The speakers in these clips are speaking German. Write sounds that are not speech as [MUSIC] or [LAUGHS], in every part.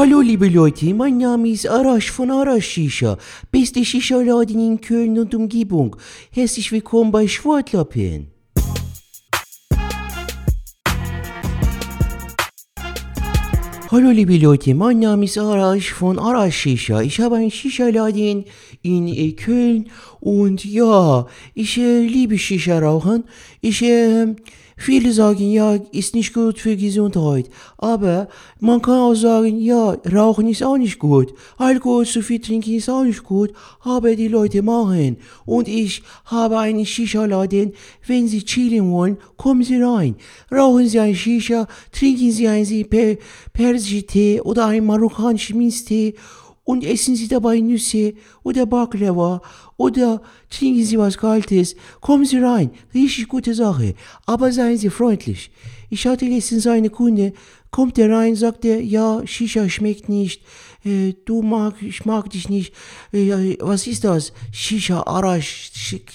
Hallo liebe Leute, mein Name ist Arash von Arash Shisha, beste Shisha-Laden in Köln und Umgebung. Herzlich willkommen bei Schwartlappen. Hallo liebe Leute, mein Name ist Arash von Arash Shisha. Ich habe einen Shisha-Laden in äh, Köln und ja, ich äh, liebe Shisha rauchen. Ich äh, Viele sagen, ja, ist nicht gut für Gesundheit. Aber man kann auch sagen, ja, Rauchen ist auch nicht gut. Alkohol zu viel trinken ist auch nicht gut. Aber die Leute machen. Und ich habe einen Shisha-Laden. Wenn Sie chillen wollen, kommen Sie rein. Rauchen Sie ein Shisha, trinken Sie einen per persischen Tee oder einen marokkanischen Minztee und essen Sie dabei Nüsse oder Baklava oder trinken Sie was Kaltes. Kommen Sie rein, richtig gute Sache. Aber seien Sie freundlich. Ich hatte letztens eine Kunde, kommt er rein, sagt er, ja, Shisha schmeckt nicht, äh, du mag, ich mag dich nicht. Äh, was ist das? Shisha Arash,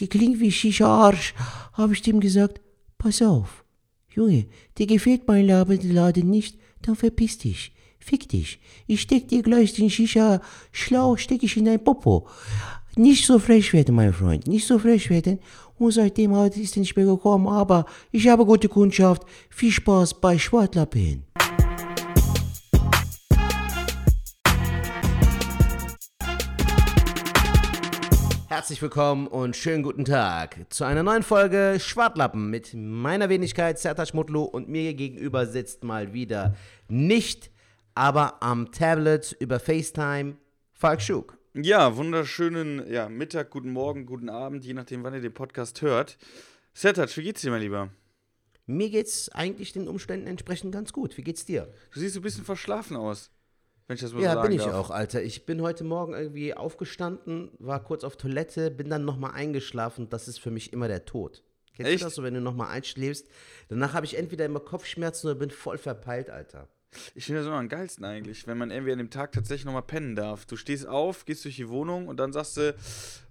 klingt wie Shisha Arsch. Habe ich dem gesagt, pass auf, Junge, dir gefällt mein Laden nicht, dann verpiss dich. Fick dich. Ich steck dir gleich den Shisha-Schlauch, steck ich in dein Popo. Nicht so frech werden, mein Freund, nicht so frech werden. Und seitdem ist er nicht mehr gekommen, aber ich habe gute Kundschaft. Viel Spaß bei Schwartlappen. Herzlich willkommen und schönen guten Tag zu einer neuen Folge Schwartlappen mit meiner Wenigkeit Sertac Mutlu und mir gegenüber sitzt mal wieder nicht aber am Tablet über FaceTime Falk Schug. Ja, wunderschönen ja, Mittag, guten Morgen, guten Abend, je nachdem, wann ihr den Podcast hört. Sertac, wie geht's dir, mein Lieber? Mir geht's eigentlich den Umständen entsprechend ganz gut. Wie geht's dir? Du siehst ein bisschen verschlafen aus. Wenn ich das mal ja, so sagen bin ich darf. auch, Alter. Ich bin heute Morgen irgendwie aufgestanden, war kurz auf Toilette, bin dann nochmal eingeschlafen. Das ist für mich immer der Tod. Kennst Echt? du das so, wenn du nochmal einschläfst? Danach habe ich entweder immer Kopfschmerzen oder bin voll verpeilt, Alter. Ich finde das immer am geilsten eigentlich, wenn man irgendwie an dem Tag tatsächlich nochmal pennen darf. Du stehst auf, gehst durch die Wohnung und dann sagst du,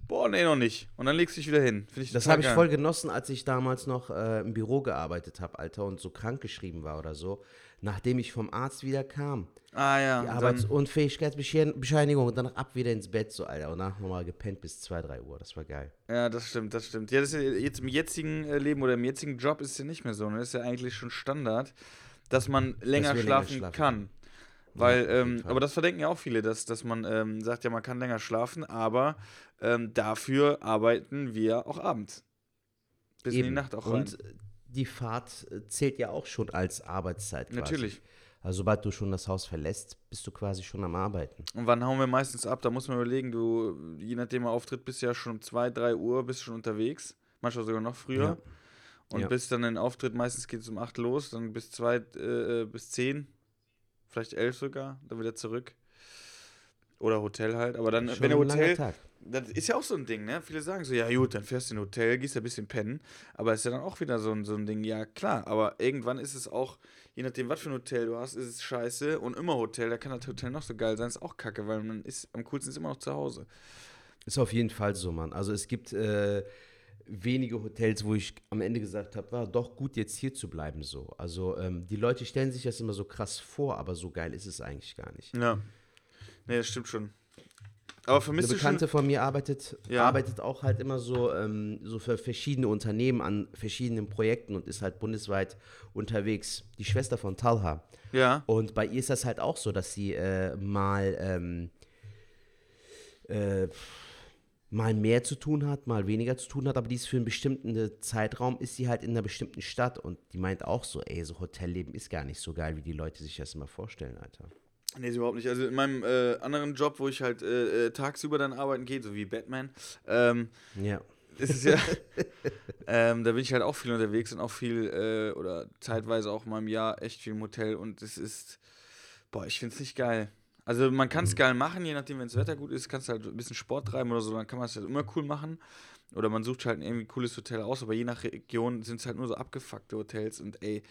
boah, nee, noch nicht. Und dann legst du dich wieder hin. Ich Das habe ich voll genossen, als ich damals noch äh, im Büro gearbeitet habe, Alter, und so krankgeschrieben war oder so. Nachdem ich vom Arzt wieder kam. Ah ja. Die Arbeitsunfähigkeitsbescheinigung und danach ab wieder ins Bett, so, Alter. Und danach nochmal gepennt bis 2, 3 Uhr. Das war geil. Ja, das stimmt, das stimmt. Ja, das ist ja jetzt im jetzigen äh, Leben oder im jetzigen Job ist es ja nicht mehr so. Ne? Das ist ja eigentlich schon Standard, dass man länger wir länger schlafen, schlafen kann. Weil, Ja, ähm, aber das verdenken ja auch viele, dass, dass man ähm, sagt, ja, man kann länger schlafen, aber ähm, dafür arbeiten wir auch abends. Bis in die Eben. Nacht auch rein. Und die Fahrt äh, zählt ja auch schon als Arbeitszeit quasi. Natürlich. Also sobald du schon das Haus verlässt, bist du quasi schon am Arbeiten. Und wann hauen wir meistens ab? Da muss man überlegen, du, je nachdem er auftritt, bist du ja schon um 2, 3 Uhr, bist schon unterwegs. Manchmal sogar noch früher. Ja. Und Ja. bis dann ein Auftritt, meistens geht es um 8 los, dann bis 2, äh, äh, bis 10, vielleicht 11 sogar, dann wieder zurück. Oder Hotel halt. Aber dann, Schon wenn der Hotel, Tag. das ist ja auch so ein Ding, ne? Viele sagen so, ja gut, dann fährst du in ein Hotel, gehst ein bisschen pennen. Aber ist ja dann auch wieder so ein, so ein Ding, ja klar, aber irgendwann ist es auch, je nachdem, was für ein Hotel du hast, ist es scheiße. Und immer Hotel, da kann das Hotel noch so geil sein, ist auch kacke, weil man ist, am coolsten ist immer noch zu Hause. Ist auf jeden Fall so, Mann. Also es gibt äh, wenige Hotels, wo ich am Ende gesagt habe, war doch gut, jetzt hier zu bleiben so. Also ähm, die Leute stellen sich das immer so krass vor, aber so geil ist es eigentlich gar nicht. Ja. Nee, das stimmt schon. Aber Eine vermisst du Bekannte von mir arbeitet, Ja. arbeitet auch halt immer so, ähm, so für verschiedene Unternehmen an verschiedenen Projekten und ist halt bundesweit unterwegs. Die Schwester von Talha. Ja. Und bei ihr ist das halt auch so, dass sie äh, mal, ähm, äh, mal mehr zu tun hat, mal weniger zu tun hat, aber die ist für einen bestimmten äh, Zeitraum, ist sie halt in einer bestimmten Stadt und die meint auch so, ey, so Hotelleben ist gar nicht so geil, wie die Leute sich das immer vorstellen, Alter. Nee, ist überhaupt nicht. Also in meinem äh, anderen Job, wo ich halt äh, äh, tagsüber dann arbeiten gehe, so wie Batman, ähm, Ja. ist es ja. [LAUGHS] ähm, da bin ich halt auch viel unterwegs und auch viel, äh, oder zeitweise auch mal im Jahr echt viel im Hotel und es ist, boah, ich find's nicht geil. Also man kann es geil machen, je nachdem, wenn das Wetter gut ist, kannst du halt ein bisschen Sport treiben oder so, dann kann man es halt immer cool machen. Oder man sucht halt ein irgendwie cooles Hotel aus, aber je nach Region sind es halt nur so abgefuckte Hotels und ey,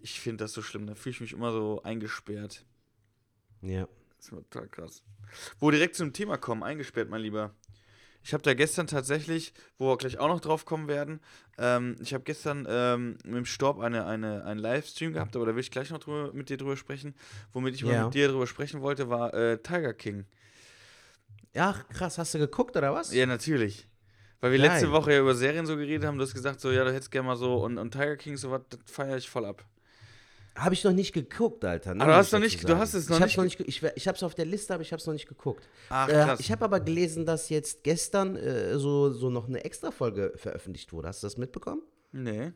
ich finde das so schlimm, da fühle ich mich immer so eingesperrt. Ja. Das ist total krass. Wo direkt zum Thema kommen, eingesperrt, mein Lieber. Ich habe da gestern tatsächlich, wo wir gleich auch noch drauf kommen werden, ähm, ich habe gestern ähm, mit dem Storb eine, eine, einen Livestream gehabt, aber da will ich gleich noch drüber, mit dir drüber sprechen. Womit ich Ja. mal mit dir drüber sprechen wollte, war äh, Tiger King. Ach, krass, hast du geguckt oder was? Ja, natürlich. Weil wir Geil. letzte Woche ja über Serien so geredet haben, du hast gesagt, so, ja, du hättest gerne mal so, und, und Tiger King, so was, das feiere ich voll ab. Habe ich noch nicht geguckt, Alter. ne, Ah, du hast noch nicht- du hast es noch ich hab's nicht noch nicht. Ich, ich habe es auf der Liste, aber ich habe es noch nicht geguckt. Ach, Äh, krass. ich habe aber gelesen, dass jetzt gestern äh, so, so noch eine Extra-Folge veröffentlicht wurde. Hast du das mitbekommen? nee.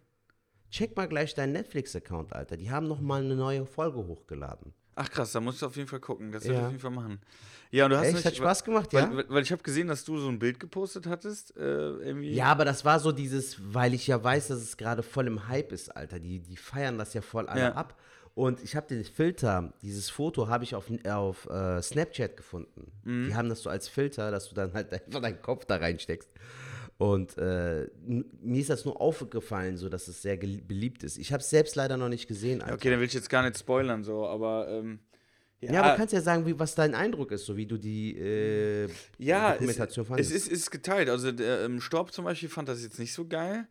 Check mal gleich deinen Netflix-Account, Alter. Die haben noch mal eine neue Folge hochgeladen. Ach krass, da musst du auf jeden Fall gucken. Das wird Ja. auf jeden Fall machen. Ja, und du hast Echt? nicht, Hat Spaß gemacht, weil, ja? weil, weil ich habe gesehen, dass du so ein Bild gepostet hattest. Äh, irgendwie. Ja, aber das war so dieses, weil ich ja weiß, dass es gerade voll im Hype ist, Alter. Die, die feiern das ja voll alle Ja. ab. Und ich habe den Filter, dieses Foto habe ich auf, auf äh, Snapchat gefunden. Mhm. Die haben das so als Filter, dass du dann halt einfach deinen Kopf da reinsteckst. Und äh, mir ist das nur aufgefallen, so dass es sehr beliebt ist. Ich habe es selbst leider noch nicht gesehen, Alter. Okay, dann will ich jetzt gar nicht spoilern, so, aber. Ähm, Ja, aber kannst ja sagen, wie, was dein Eindruck ist, so wie du die äh, Ja, Dokumentation es, fandest. es ist, ist geteilt. Also der ähm, Storb zum Beispiel fand das jetzt nicht so geil.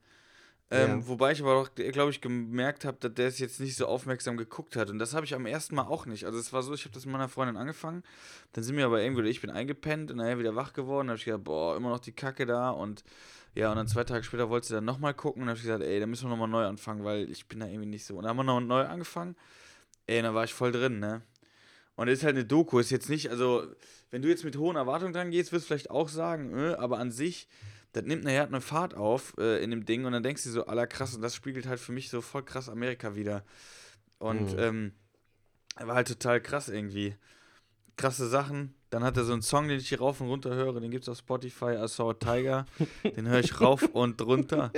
Ähm, Ja. Wobei ich aber auch, glaube ich, gemerkt habe, dass der es jetzt nicht so aufmerksam geguckt hat. Und das habe ich am ersten Mal auch nicht. Also es war so, ich habe das mit meiner Freundin angefangen. Dann sind wir aber irgendwie, ich bin eingepennt und nachher wieder wach geworden. Da habe ich gedacht, boah, immer noch die Kacke da. Und ja, und dann zwei Tage später wollte sie dann nochmal gucken. Und dann habe ich gesagt, ey, da müssen wir nochmal neu anfangen, weil ich bin da irgendwie nicht so. Und dann haben wir noch neu angefangen. Ey, und da war ich voll drin, ne? Und es ist halt eine Doku, ist jetzt nicht, also, wenn du jetzt mit hohen Erwartungen dran gehst, wirst du vielleicht auch sagen, äh, aber an sich, das nimmt nachher eine Fahrt auf äh, in dem Ding und dann denkst du so, aller krass, und das spiegelt halt für mich so voll krass Amerika wieder. Und Mhm. ähm, war halt total krass irgendwie. Krasse Sachen. Dann hat er so einen Song, den ich hier rauf und runter höre, den gibt es auf Spotify, I Saw a Tiger. den höre ich rauf und runter.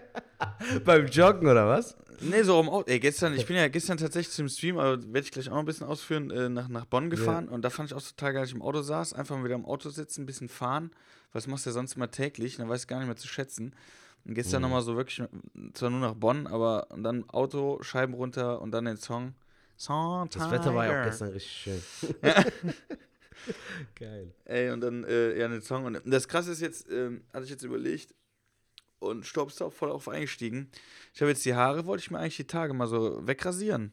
[LAUGHS] Beim Joggen oder was? Nee, so am Auto. Ey, gestern, ich bin ja gestern tatsächlich zum Stream, aber werde ich gleich auch noch ein bisschen ausführen, äh, nach, nach Bonn gefahren. Und da fand ich auch total geil, als ich im Auto saß, einfach mal wieder im Auto sitzen, ein bisschen fahren. Was machst du ja sonst immer täglich? Dann weiß ich gar nicht mehr zu schätzen. Und gestern Mhm. nochmal so wirklich, zwar nur nach Bonn, aber und dann Auto, Scheiben runter und dann den Song. Song Das Wetter war ja auch gestern richtig schön. [LAUGHS] [LAUGHS] Geil. Ey, und dann, äh, ja, den Song. Und das Krasse ist jetzt, ähm, hatte ich jetzt überlegt, und Staub ist auch voll auf eingestiegen. Ich habe jetzt die Haare, wollte ich mir eigentlich die Tage mal so wegrasieren.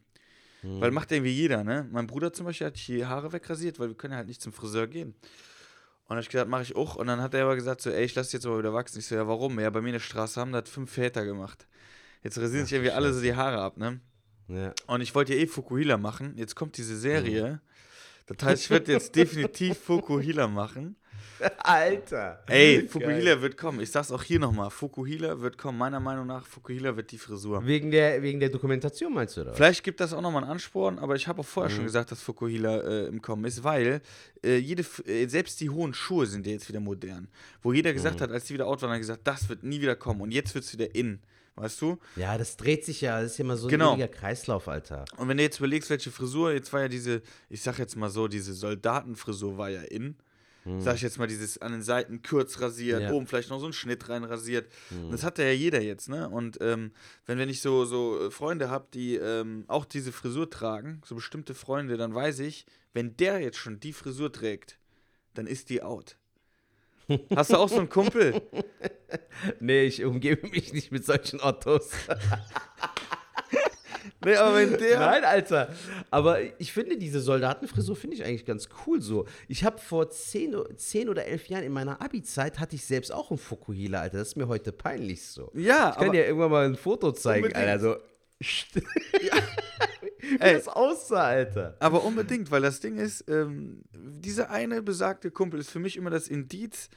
Mhm. Weil macht irgendwie jeder, ne? Mein Bruder zum Beispiel hat die Haare wegrasiert, weil wir können ja halt nicht zum Friseur gehen. Und dann hab ich gesagt, mache ich auch. Und dann hat er aber gesagt, so, ey, ich lasse jetzt aber wieder wachsen. Ich so, ja, warum? Ja, bei mir in der Straße haben das fünf Väter gemacht. Jetzt rasieren sich irgendwie alle so die Haare ab, ne? Ja. Und ich wollte ja eh Fukuhila machen. Jetzt kommt diese Serie. Das heißt, ich werde jetzt [LAUGHS] definitiv Fukuhila machen. [LAUGHS] Alter. Ey, Fukuhila wird kommen. Ich sag's auch hier nochmal. Fukuhila wird kommen. Meiner Meinung nach, Fukuhila wird die Frisur. Wegen der, wegen der Dokumentation meinst du, oder? was? Vielleicht gibt das auch nochmal einen Ansporn, aber ich habe auch vorher Mhm. schon gesagt, dass Fukuhila äh, im Kommen ist, weil äh, jede, äh, selbst die hohen Schuhe sind ja jetzt wieder modern. Wo jeder gesagt Mhm. hat, als die wieder out waren, hat gesagt, das wird nie wieder kommen und jetzt wird's wieder in. Weißt du? Ja, das dreht sich ja, das ist ja immer so ein Genau. ewiger Kreislauf, Alter. Und wenn du jetzt überlegst, welche Frisur, jetzt war ja diese, ich sag jetzt mal so, diese Soldatenfrisur war ja in. Sag ich jetzt mal, dieses an den Seiten kurz rasiert. Ja. oben vielleicht noch so einen Schnitt rein rasiert. Das hat ja jeder jetzt, ne? Und ähm, wenn, wenn ich so, so äh, Freunde habe, die ähm, auch diese Frisur tragen, so bestimmte Freunde, dann weiß ich, wenn der jetzt schon die Frisur trägt, dann ist die out. [LAUGHS] Hast du auch so einen Kumpel? Nee, ich umgebe mich nicht mit solchen Ottos. [LAUGHS] Nee, aber wenn der. Nein, Alter. Aber ich finde, diese Soldatenfrisur finde ich eigentlich ganz cool so. Ich habe vor 10, o- 10 oder 11 Jahren in meiner Abi-Zeit hatte ich selbst auch einen Fukuhila, Alter. Das ist mir heute peinlich so. Ja, Ich kann dir irgendwann mal ein Foto zeigen, Unbedingt. Alter. So. [LAUGHS] [LAUGHS] Wie Ey. das aussah, Alter. aber unbedingt, weil das Ding ist, ähm, dieser eine besagte Kumpel ist für mich immer das Indiz,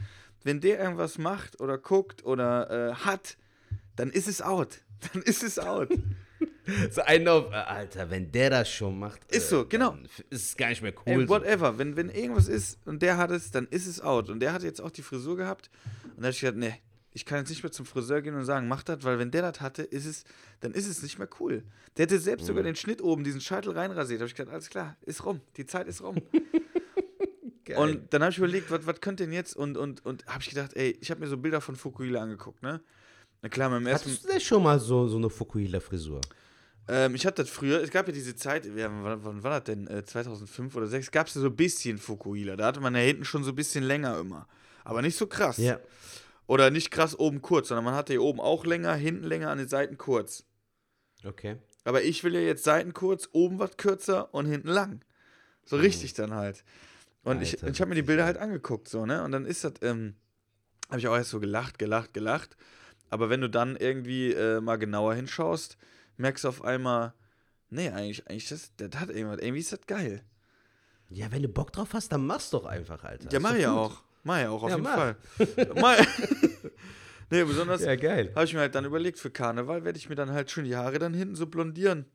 wenn der irgendwas macht oder guckt oder äh, hat, dann ist es out. [LAUGHS] Dann ist es out. So einen auf, äh, Alter, wenn der das schon macht. Ist so, genau. dann f- Ist es gar nicht mehr Ey, cool. so. whatever. Wenn, wenn irgendwas ist und der hat es, dann ist es out. Und der hat jetzt auch die Frisur gehabt. Und da habe ich gedacht, nee, ich kann jetzt nicht mehr zum Friseur gehen und sagen, mach das, weil wenn der das hatte, ist es, dann ist es nicht mehr cool. Der hätte selbst Mhm. sogar den Schnitt oben, diesen Scheitel reinrasiert. Da habe ich gedacht, alles klar, ist rum. Die Zeit ist rum. [LAUGHS] Und dann habe ich überlegt, was, was könnte denn jetzt? Und, und, und habe ich gedacht, ey, ich habe mir so Bilder von Fukuhila angeguckt, ne? Na klar, beim ersten. Hattest du denn schon mal so, so eine Fukuhila-Frisur? Ähm, ich hatte das früher, es gab ja diese Zeit, ja, wann, wann war das denn? Äh, 2005 oder 2006, gab es ja so ein bisschen Fukuhila. Da hatte man ja hinten schon so ein bisschen länger immer. Aber nicht so krass. Ja. Oder nicht krass oben kurz, sondern man hatte hier oben auch länger, hinten länger, an den Seiten kurz. Okay. Aber ich will ja jetzt Seiten kurz, oben was kürzer und hinten lang. So richtig dann halt. Und ich, Alter, ich habe mir die Bilder halt angeguckt, so, ne? Und dann ist das, ähm, habe ich auch erst so gelacht, gelacht, gelacht. Aber wenn du dann irgendwie äh, mal genauer hinschaust, merkst du auf einmal, nee, eigentlich, eigentlich, das, das hat irgendwas, irgendwie ist das geil. Ja, wenn du Bock drauf hast, dann mach's doch einfach, Alter. Ja, mach ja auch. Mach ja auch, auf Ja, jeden mach. Fall. [LAUGHS] mach. nee, besonders Ja, geil. habe ich mir halt dann überlegt, für Karneval werde ich mir dann halt schön die Haare dann hinten so blondieren.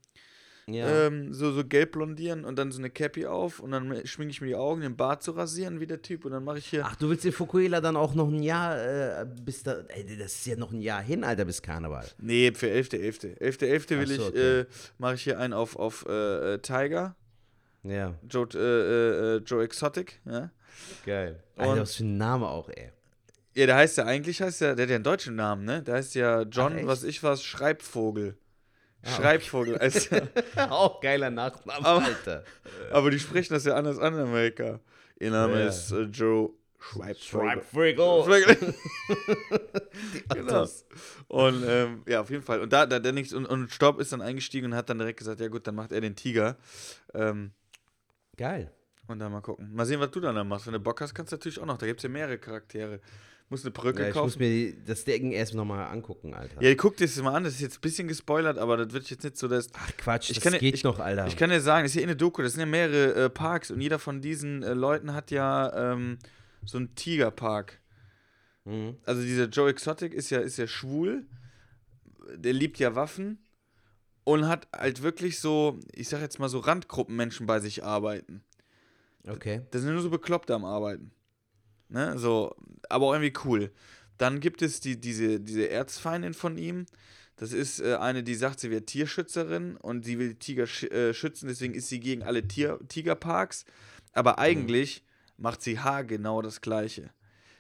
Ja. Ähm, so, so gelb blondieren und dann so eine Cappy auf und dann schminke ich mir die Augen, den Bart zu rasieren wie der Typ und dann mache ich hier. Ach, du willst in Fukuela dann auch noch ein Jahr, äh, bis da, ey, das ist ja noch ein Jahr hin, Alter, bis Karneval. Nee, für 11.11. 11.11. will so, ich, okay. äh, mache ich hier einen auf, auf äh, äh, Tiger, Ja, Joe, äh, äh, äh, Joe Exotic, ja. geil. Und- Alter, was für ein Name auch, ey. Ja, der heißt ja eigentlich, heißt ja, der hat ja einen deutschen Namen, ne? Der heißt ja John, Ach, was ich was, Schreibvogel. Ah. Schreibvogel. Also, [LAUGHS] auch geiler Nachname, Aber- Alter. aber die sprechen das ja anders an in Amerika. Ihr Name Ja. ist äh, Joe Schreibvogel. Schreibvogel. [LAUGHS] genau. Und ähm, ja, auf jeden Fall. Und da, da der nichts und, und Staub ist dann eingestiegen und hat dann direkt gesagt, ja gut, dann macht er den Tiger. Ähm, Geil. und dann mal gucken. Mal sehen, was du dann, dann machst. Wenn du Bock hast, kannst du natürlich auch noch. Da gibt es ja mehrere Charaktere. Muss eine Perücke Ja, ich muss kaufen. mir die, das Ding erst nochmal angucken, Alter. Ja, guck dir das mal an. Das ist jetzt ein bisschen gespoilert, aber das wird jetzt nicht so, dass. Ach Quatsch, Ich das kann geht ich- noch, Alter. Ich kann dir sagen, das ist ja eh eine Doku. Das sind ja mehrere äh, Parks und jeder von diesen äh, Leuten hat ja ähm, so einen Tigerpark. mhm. also dieser Joe Exotic ist ja, ist ja schwul, der liebt ja Waffen und hat halt wirklich so, ich sag jetzt mal so Randgruppenmenschen bei sich arbeiten. Okay. Das sind nur so Bekloppte am Arbeiten. Ne, so, aber auch irgendwie cool. Dann gibt es die, diese, diese Erzfeindin von ihm. Das ist äh, eine, die sagt, sie wäre Tierschützerin und sie will die Tiger sch äh, schützen, deswegen ist sie gegen alle Tier Tigerparks. Aber eigentlich macht sie haargenau das Gleiche.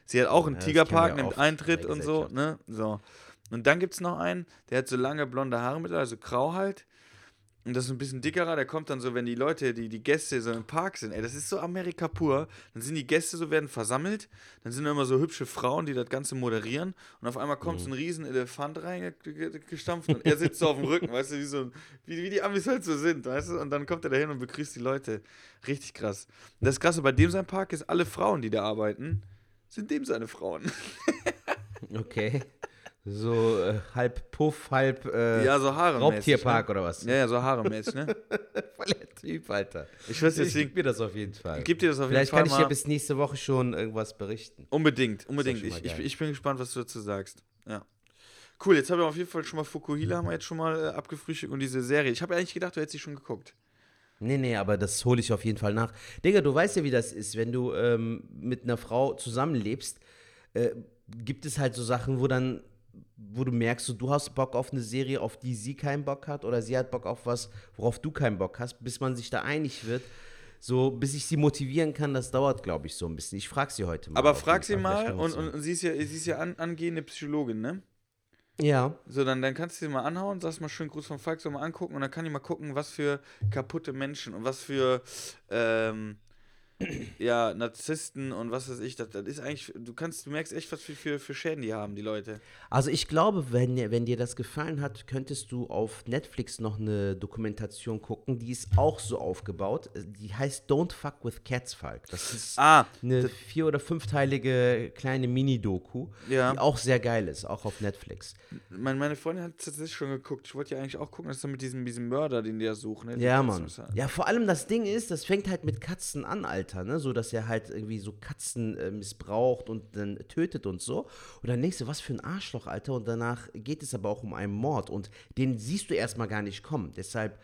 Sie hat auch einen Ja, Tigerpark, nimmt Eintritt und so, ne? So. Und dann gibt es noch einen, der hat so lange blonde Haare mit, also grau halt. Und das ist ein bisschen dickerer, der kommt dann so, wenn die Leute, die, die Gäste so im Park sind, ey, das ist so Amerika pur. Dann sind die Gäste so, werden versammelt, dann sind da immer so hübsche Frauen, die das Ganze moderieren und auf einmal kommt so ein riesen Elefant reingestampft und er sitzt so auf dem Rücken, weißt du, wie, so, wie, wie die Amis halt so sind, weißt du, und dann kommt er dahin und begrüßt die Leute. Richtig krass. Und das Krasse bei dem sein Park ist, alle Frauen, die da arbeiten, sind dem seine Frauen. Okay. So äh, halb Puff, halb äh, ja, so Haare. Raubtierpark oder was? Ne? Ja, ja, so Haare-mäßig, ne? [LAUGHS] Voll der Typ, Alter. Ich weiß Ich deswegen, gib mir das auf jeden Fall. gib dir das auf Vielleicht jeden Fall kann ich ja bis nächste Woche schon irgendwas berichten. Unbedingt, unbedingt. Ich, ich, ich bin gespannt, was du dazu sagst. Ja. Cool, jetzt haben wir auf jeden Fall schon mal Fukuhila, haben wir jetzt schon mal äh, abgefrühstückt und diese Serie. Ich habe eigentlich gedacht, du hättest sie schon geguckt. Nee, nee, aber das hole ich auf jeden Fall nach. Digga, du weißt ja, wie das ist, wenn du ähm, mit einer Frau zusammenlebst, äh, gibt es halt so Sachen, wo dann, wo du merkst, so, du hast Bock auf eine Serie, auf die sie keinen Bock hat, oder sie hat Bock auf was, worauf du keinen Bock hast, bis man sich da einig wird. So, bis ich sie motivieren kann, das dauert, glaube ich, so ein bisschen. Ich frage sie heute mal. Aber frag sie mal und, und sie ist ja, sie ist ja an, angehende Psychologin, ne? Ja, So, dann, dann kannst du sie mal anhauen, sagst mal schön Gruß von Falk so mal angucken und dann kann ich mal gucken, was für kaputte Menschen und was für ähm, ja, Narzissten und was weiß ich, das, das ist eigentlich, du kannst, du merkst echt, was für, für, für Schäden die haben, die Leute. Also ich glaube, wenn, dir- wenn dir das gefallen hat, könntest du auf Netflix noch eine Dokumentation gucken, die ist auch so aufgebaut. Die heißt Don't Fuck with Cats, Falk. Das ist Ah, eine vier- oder fünfteilige kleine Mini-Doku, Ja. die auch sehr geil ist, auch auf Netflix. Mein, meine Freundin hat tatsächlich schon geguckt. Ich wollte ja eigentlich auch gucken, dass er mit diesem, diesem Mörder, den die ja suchen. Ne? Ja, Die Mann. Katzen- Ja, vor allem das Ding ist, das fängt halt mit Katzen an, Alter, ne? So, dass er halt irgendwie so Katzen äh, missbraucht und dann tötet und so. Und dann denkst du, was für ein Arschloch, Alter. Und danach geht es aber auch um einen Mord. Und den siehst du erstmal gar nicht kommen. Deshalb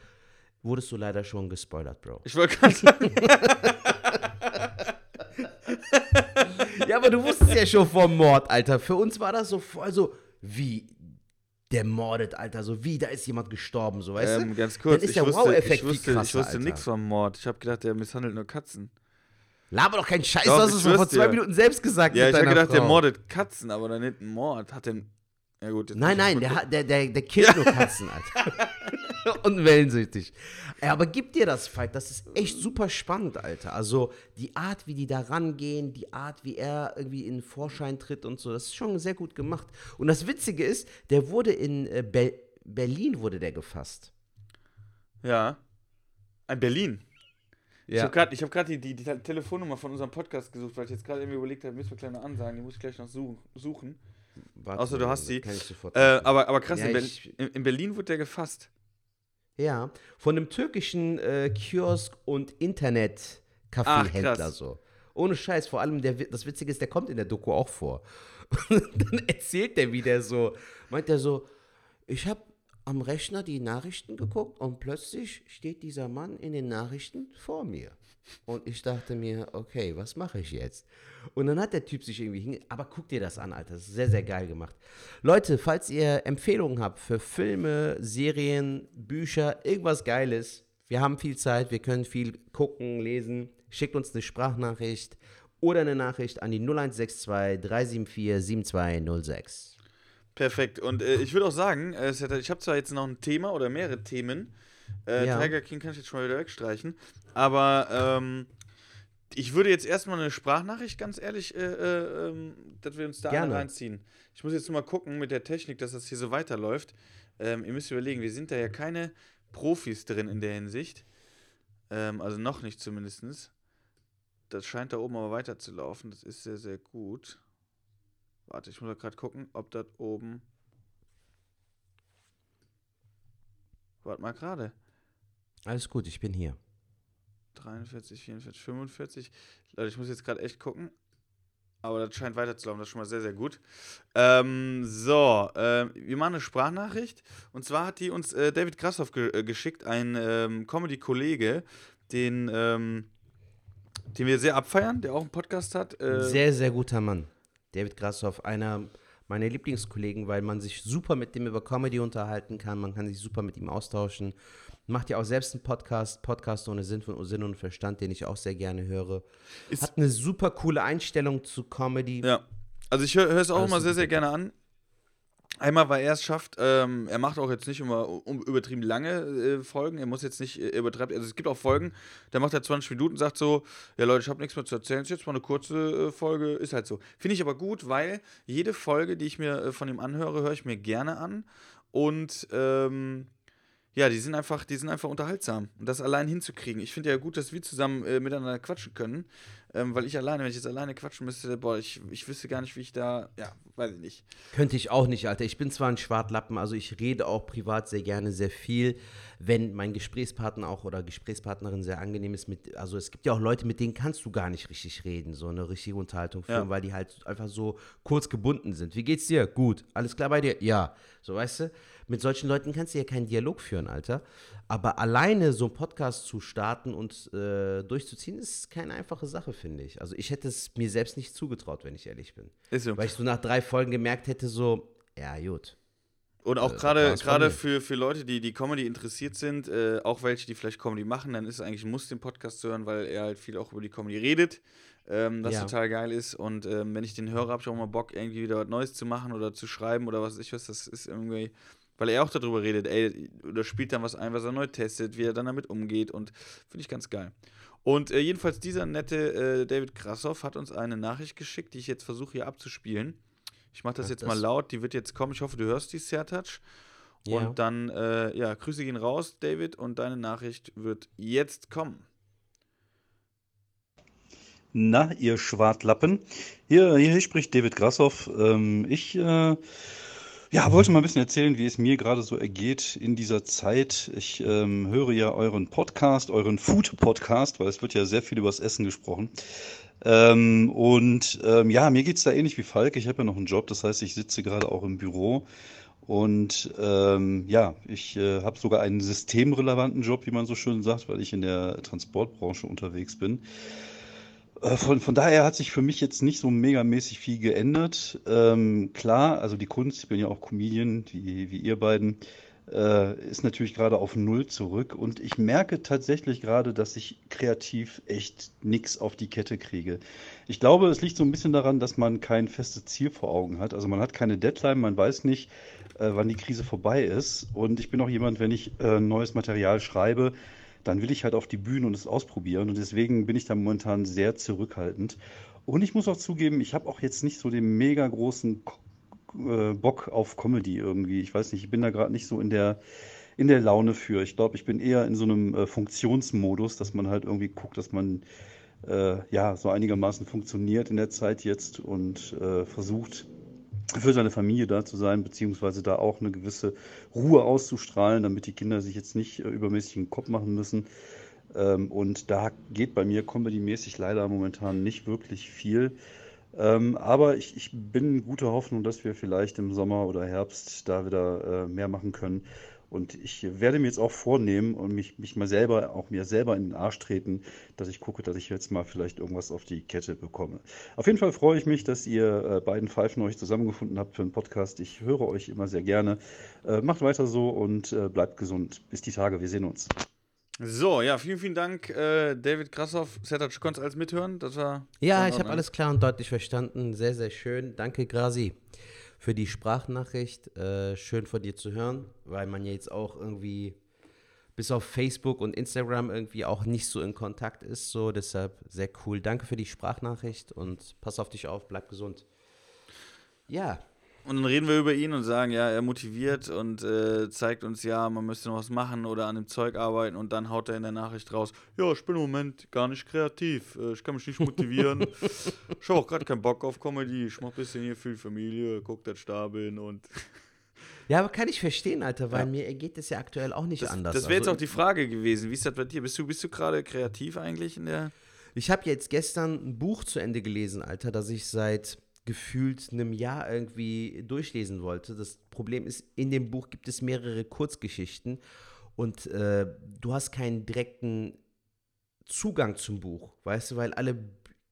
wurdest du leider schon gespoilert, Bro. Ich wollte gerade sagen, [LAUGHS] ja, aber du wusstest ja schon vom Mord, Alter. Für uns war das so voll so, wie der mordet, Alter. So wie, da ist jemand gestorben, so, weißt ähm, du? ganz kurz, Dann ist ich der wusste, Wow-Effekt ich wusste, ich wusste nichts vom Mord. Ich habe gedacht, der misshandelt nur Katzen. Laber doch keinen Scheiß, Doch, du hast es vor zwei dir. Minuten selbst gesagt Ja, ich habe gedacht, der Frau. mordet Katzen, aber dann nicht Mord. Hat den. Ja, gut. Nein, nein, der, der, der, der killt nur Katzen, Alter. [LAUGHS] Und wellensüchtig. Ey, aber gib dir das, Falk, das ist echt super spannend, Alter. Also die Art, wie die da rangehen, die Art, wie er irgendwie in den Vorschein tritt und so, das ist schon sehr gut gemacht. Und das Witzige ist, der wurde in äh, Be Berlin wurde der gefasst. Ja. Ein Berlin. Ich Ja. habe gerade hab die, die, die Telefonnummer von unserem Podcast gesucht, weil ich jetzt gerade irgendwie überlegt habe, müssen wir noch ansagen, die muss ich gleich noch suchen. Warte, Außer du hast die. Kann ich sofort Äh, aber, aber krass, Ja, in, Ber ich- in, in Berlin wurde der gefasst. Ja, von einem türkischen äh, Kiosk- und Internet-Kaffeehändler so. Ohne Scheiß, vor allem der, das Witzige ist, der kommt in der Doku auch vor. [LAUGHS] Und dann erzählt der wieder so, meint er so, ich habe am Rechner die Nachrichten geguckt und plötzlich steht dieser Mann in den Nachrichten vor mir. Und ich dachte mir, okay, was mache ich jetzt? Und dann hat der Typ sich irgendwie hinge... Aber guck dir das an, Alter. Das ist sehr, sehr geil gemacht. Leute, falls ihr Empfehlungen habt für Filme, Serien, Bücher, irgendwas Geiles, wir haben viel Zeit, wir können viel gucken, lesen, schickt uns eine Sprachnachricht oder eine Nachricht an die 0162 374 7206. Perfekt. Und äh, ich würde auch sagen, äh, ich habe zwar jetzt noch ein Thema oder mehrere Themen. Äh, Ja. Tiger King kann ich jetzt schon mal wieder wegstreichen. Aber ähm, ich würde jetzt erstmal eine Sprachnachricht, ganz ehrlich, äh, äh, ähm, dass wir uns da Gerne. eine reinziehen. Ich muss jetzt nur mal gucken mit der Technik, dass das hier so weiterläuft. Ähm, ihr müsst überlegen, wir sind da ja keine Profis drin in der Hinsicht. Ähm, also noch nicht zumindest. Das scheint da oben aber weiterzulaufen. Das ist sehr, sehr gut. Warte, ich muss gerade gucken, ob das oben. Warte mal gerade. Alles gut, ich bin hier. 43, 44, 45. Leute, ich muss jetzt gerade echt gucken. Aber das scheint weiterzulaufen, das ist schon mal sehr, sehr gut. Ähm, so, ähm, wir machen eine Sprachnachricht. Und zwar hat die uns äh, David Grassoff ge äh, geschickt, ein ähm, Comedy-Kollege, den, ähm, den wir sehr abfeiern, der auch einen Podcast hat. Äh, Sehr, sehr guter Mann. David Grassoff, einer meiner Lieblingskollegen, weil man sich super mit dem über Comedy unterhalten kann. Man kann sich super mit ihm austauschen. Macht ja auch selbst einen Podcast, Podcast ohne Sinn, von, Sinn und Verstand, den ich auch sehr gerne höre. Ist- Hat eine super coole Einstellung zu Comedy. Ja. Also ich höre es auch Alles immer sehr, sehr gerne an. Einmal, weil er es schafft, ähm, er macht auch jetzt nicht immer übertrieben lange äh, Folgen, er muss jetzt nicht äh, übertreiben. Also es gibt auch Folgen, da macht er 20 Minuten, sagt so, ja Leute, ich habe nichts mehr zu erzählen, ist jetzt mal eine kurze äh, Folge, ist halt so. Finde ich aber gut, weil jede Folge, die ich mir äh, von ihm anhöre, höre ich mir gerne an und ähm, ja, die sind einfach, die sind einfach unterhaltsam. Und das allein hinzukriegen. Ich finde ja gut, dass wir zusammen äh, miteinander quatschen können. Ähm, weil ich alleine, wenn ich jetzt alleine quatschen müsste, boah, ich, ich wüsste gar nicht, wie ich da, ja, weiß ich nicht. Könnte ich auch nicht, Alter. Ich bin zwar ein Schwartlappen, also ich rede auch privat sehr gerne sehr viel, wenn mein Gesprächspartner auch oder Gesprächspartnerin sehr angenehm ist. Mit, also es gibt ja auch Leute, mit denen kannst du gar nicht richtig reden, so eine richtige Unterhaltung führen, Ja. weil die halt einfach so kurz gebunden sind. Wie geht's dir? Gut. Alles klar bei dir? Ja. So, weißt du? Mit solchen Leuten kannst du ja keinen Dialog führen, Alter. Aber alleine so einen Podcast zu starten und äh, durchzuziehen, ist keine einfache Sache, finde ich. Also ich hätte es mir selbst nicht zugetraut, wenn ich ehrlich bin. Ist so. Weil ich so nach drei Folgen gemerkt hätte, so, ja, gut. Und auch Äh, gerade gerade für, für Leute, die die Comedy interessiert sind, äh, auch welche, die vielleicht Comedy machen, dann ist es eigentlich ein Muss, den Podcast zu hören, weil er halt viel auch über die Comedy redet, ähm, was Ja. total geil ist. Und ähm, wenn ich den höre, habe ich auch mal Bock, irgendwie wieder was Neues zu machen oder zu schreiben oder was ich was. Das ist irgendwie, weil er auch darüber redet, ey, oder spielt dann was ein, was er neu testet, wie er dann damit umgeht und finde ich ganz geil. Und äh, jedenfalls dieser nette äh, David Krassoff hat uns eine Nachricht geschickt, die ich jetzt versuche hier abzuspielen. Ich mache das Ach, jetzt das- mal laut, die wird jetzt kommen. Ich hoffe, du hörst die, Sertac. Ja. Und dann, äh, ja, Grüße gehen raus, David, und deine Nachricht wird jetzt kommen. Na, ihr Schwartlappen. Hier, hier spricht David Grassoff. Ähm, ich äh, ja, wollte mal ein bisschen erzählen, wie es mir gerade so ergeht in dieser Zeit. Ich ähm, höre ja euren Podcast, euren Food-Podcast, weil es wird ja sehr viel über das Essen gesprochen. Ähm, und ähm, ja, mir geht's da ähnlich wie Falk. Ich habe ja noch einen Job, das heißt, ich sitze gerade auch im Büro. Und ähm, ja, ich äh, habe sogar einen systemrelevanten Job, wie man so schön sagt, weil ich in der Transportbranche unterwegs bin. Äh, Von, von daher hat sich für mich jetzt nicht so megamäßig viel geändert. Ähm, klar, also die Kunst, ich bin ja auch Comedian, wie, wie ihr beiden. äh, ist natürlich gerade auf Null zurück. Und ich merke tatsächlich gerade, dass ich kreativ echt nichts auf die Kette kriege. Ich glaube, es liegt so ein bisschen daran, dass man kein festes Ziel vor Augen hat. Also man hat keine Deadline, man weiß nicht, äh, wann die Krise vorbei ist. Und ich bin auch jemand, wenn ich äh, neues Material schreibe, dann will ich halt auf die Bühne und es ausprobieren. Und deswegen bin ich da momentan sehr zurückhaltend. Und ich muss auch zugeben, ich habe auch jetzt nicht so den mega großen äh, Bock auf Comedy irgendwie. Ich weiß nicht, ich bin da gerade nicht so in der, in der Laune für. Ich glaube, ich bin eher in so einem äh, Funktionsmodus, dass man halt irgendwie guckt, dass man äh, ja so einigermaßen funktioniert in der Zeit jetzt und äh, versucht für seine Familie da zu sein, beziehungsweise da auch eine gewisse Ruhe auszustrahlen, damit die Kinder sich jetzt nicht äh, übermäßig den Kopf machen müssen. Ähm, und da geht bei mir comedy-mäßig leider momentan nicht wirklich viel. Ähm, aber ich, ich bin guter Hoffnung, dass wir vielleicht im Sommer oder Herbst da wieder äh, mehr machen können. Und ich werde mir jetzt auch vornehmen und mich, mich mal selber, auch mir selber in den Arsch treten, dass ich gucke, dass ich jetzt mal vielleicht irgendwas auf die Kette bekomme. Auf jeden Fall freue ich mich, dass ihr äh, beiden Pfeifen euch zusammengefunden habt für einen Podcast. Ich höre euch immer sehr gerne. Äh, macht weiter so und äh, bleibt gesund. Bis die Tage, wir sehen uns. So, ja, vielen, vielen Dank, äh, David Krassoff. Setac, du konntest alles mithören? Das war. Ja, ich habe alles klar und deutlich verstanden. Sehr, sehr schön. Danke, Grasi, für die Sprachnachricht. Äh, schön von dir zu hören, weil man ja jetzt auch irgendwie bis auf Facebook und Instagram irgendwie auch nicht so in Kontakt ist. So, deshalb sehr cool. Danke für die Sprachnachricht und pass auf dich auf, bleib gesund. Ja. Und dann reden wir über ihn und sagen, ja, er motiviert und äh, zeigt uns, ja, man müsste noch was machen oder an dem Zeug arbeiten und dann haut er in der Nachricht raus, ja, ich bin im Moment gar nicht kreativ, äh, ich kann mich nicht motivieren, [LAUGHS] ich habe auch gerade keinen Bock auf Comedy, ich mach ein bisschen hier für die Familie, guck, dass ich da bin und... [LAUGHS] Ja, aber kann ich verstehen, Alter, weil ja. mir geht es ja aktuell auch nicht das, anders. Das wäre also, jetzt auch die Frage gewesen, wie ist das bei dir? Bist du, bist du gerade kreativ eigentlich in der... Ich habe jetzt gestern ein Buch zu Ende gelesen, Alter, das ich seit gefühlt einem Jahr irgendwie durchlesen wollte. Das Problem ist, in dem Buch gibt es mehrere Kurzgeschichten und äh, du hast keinen direkten Zugang zum Buch, weißt du, weil alle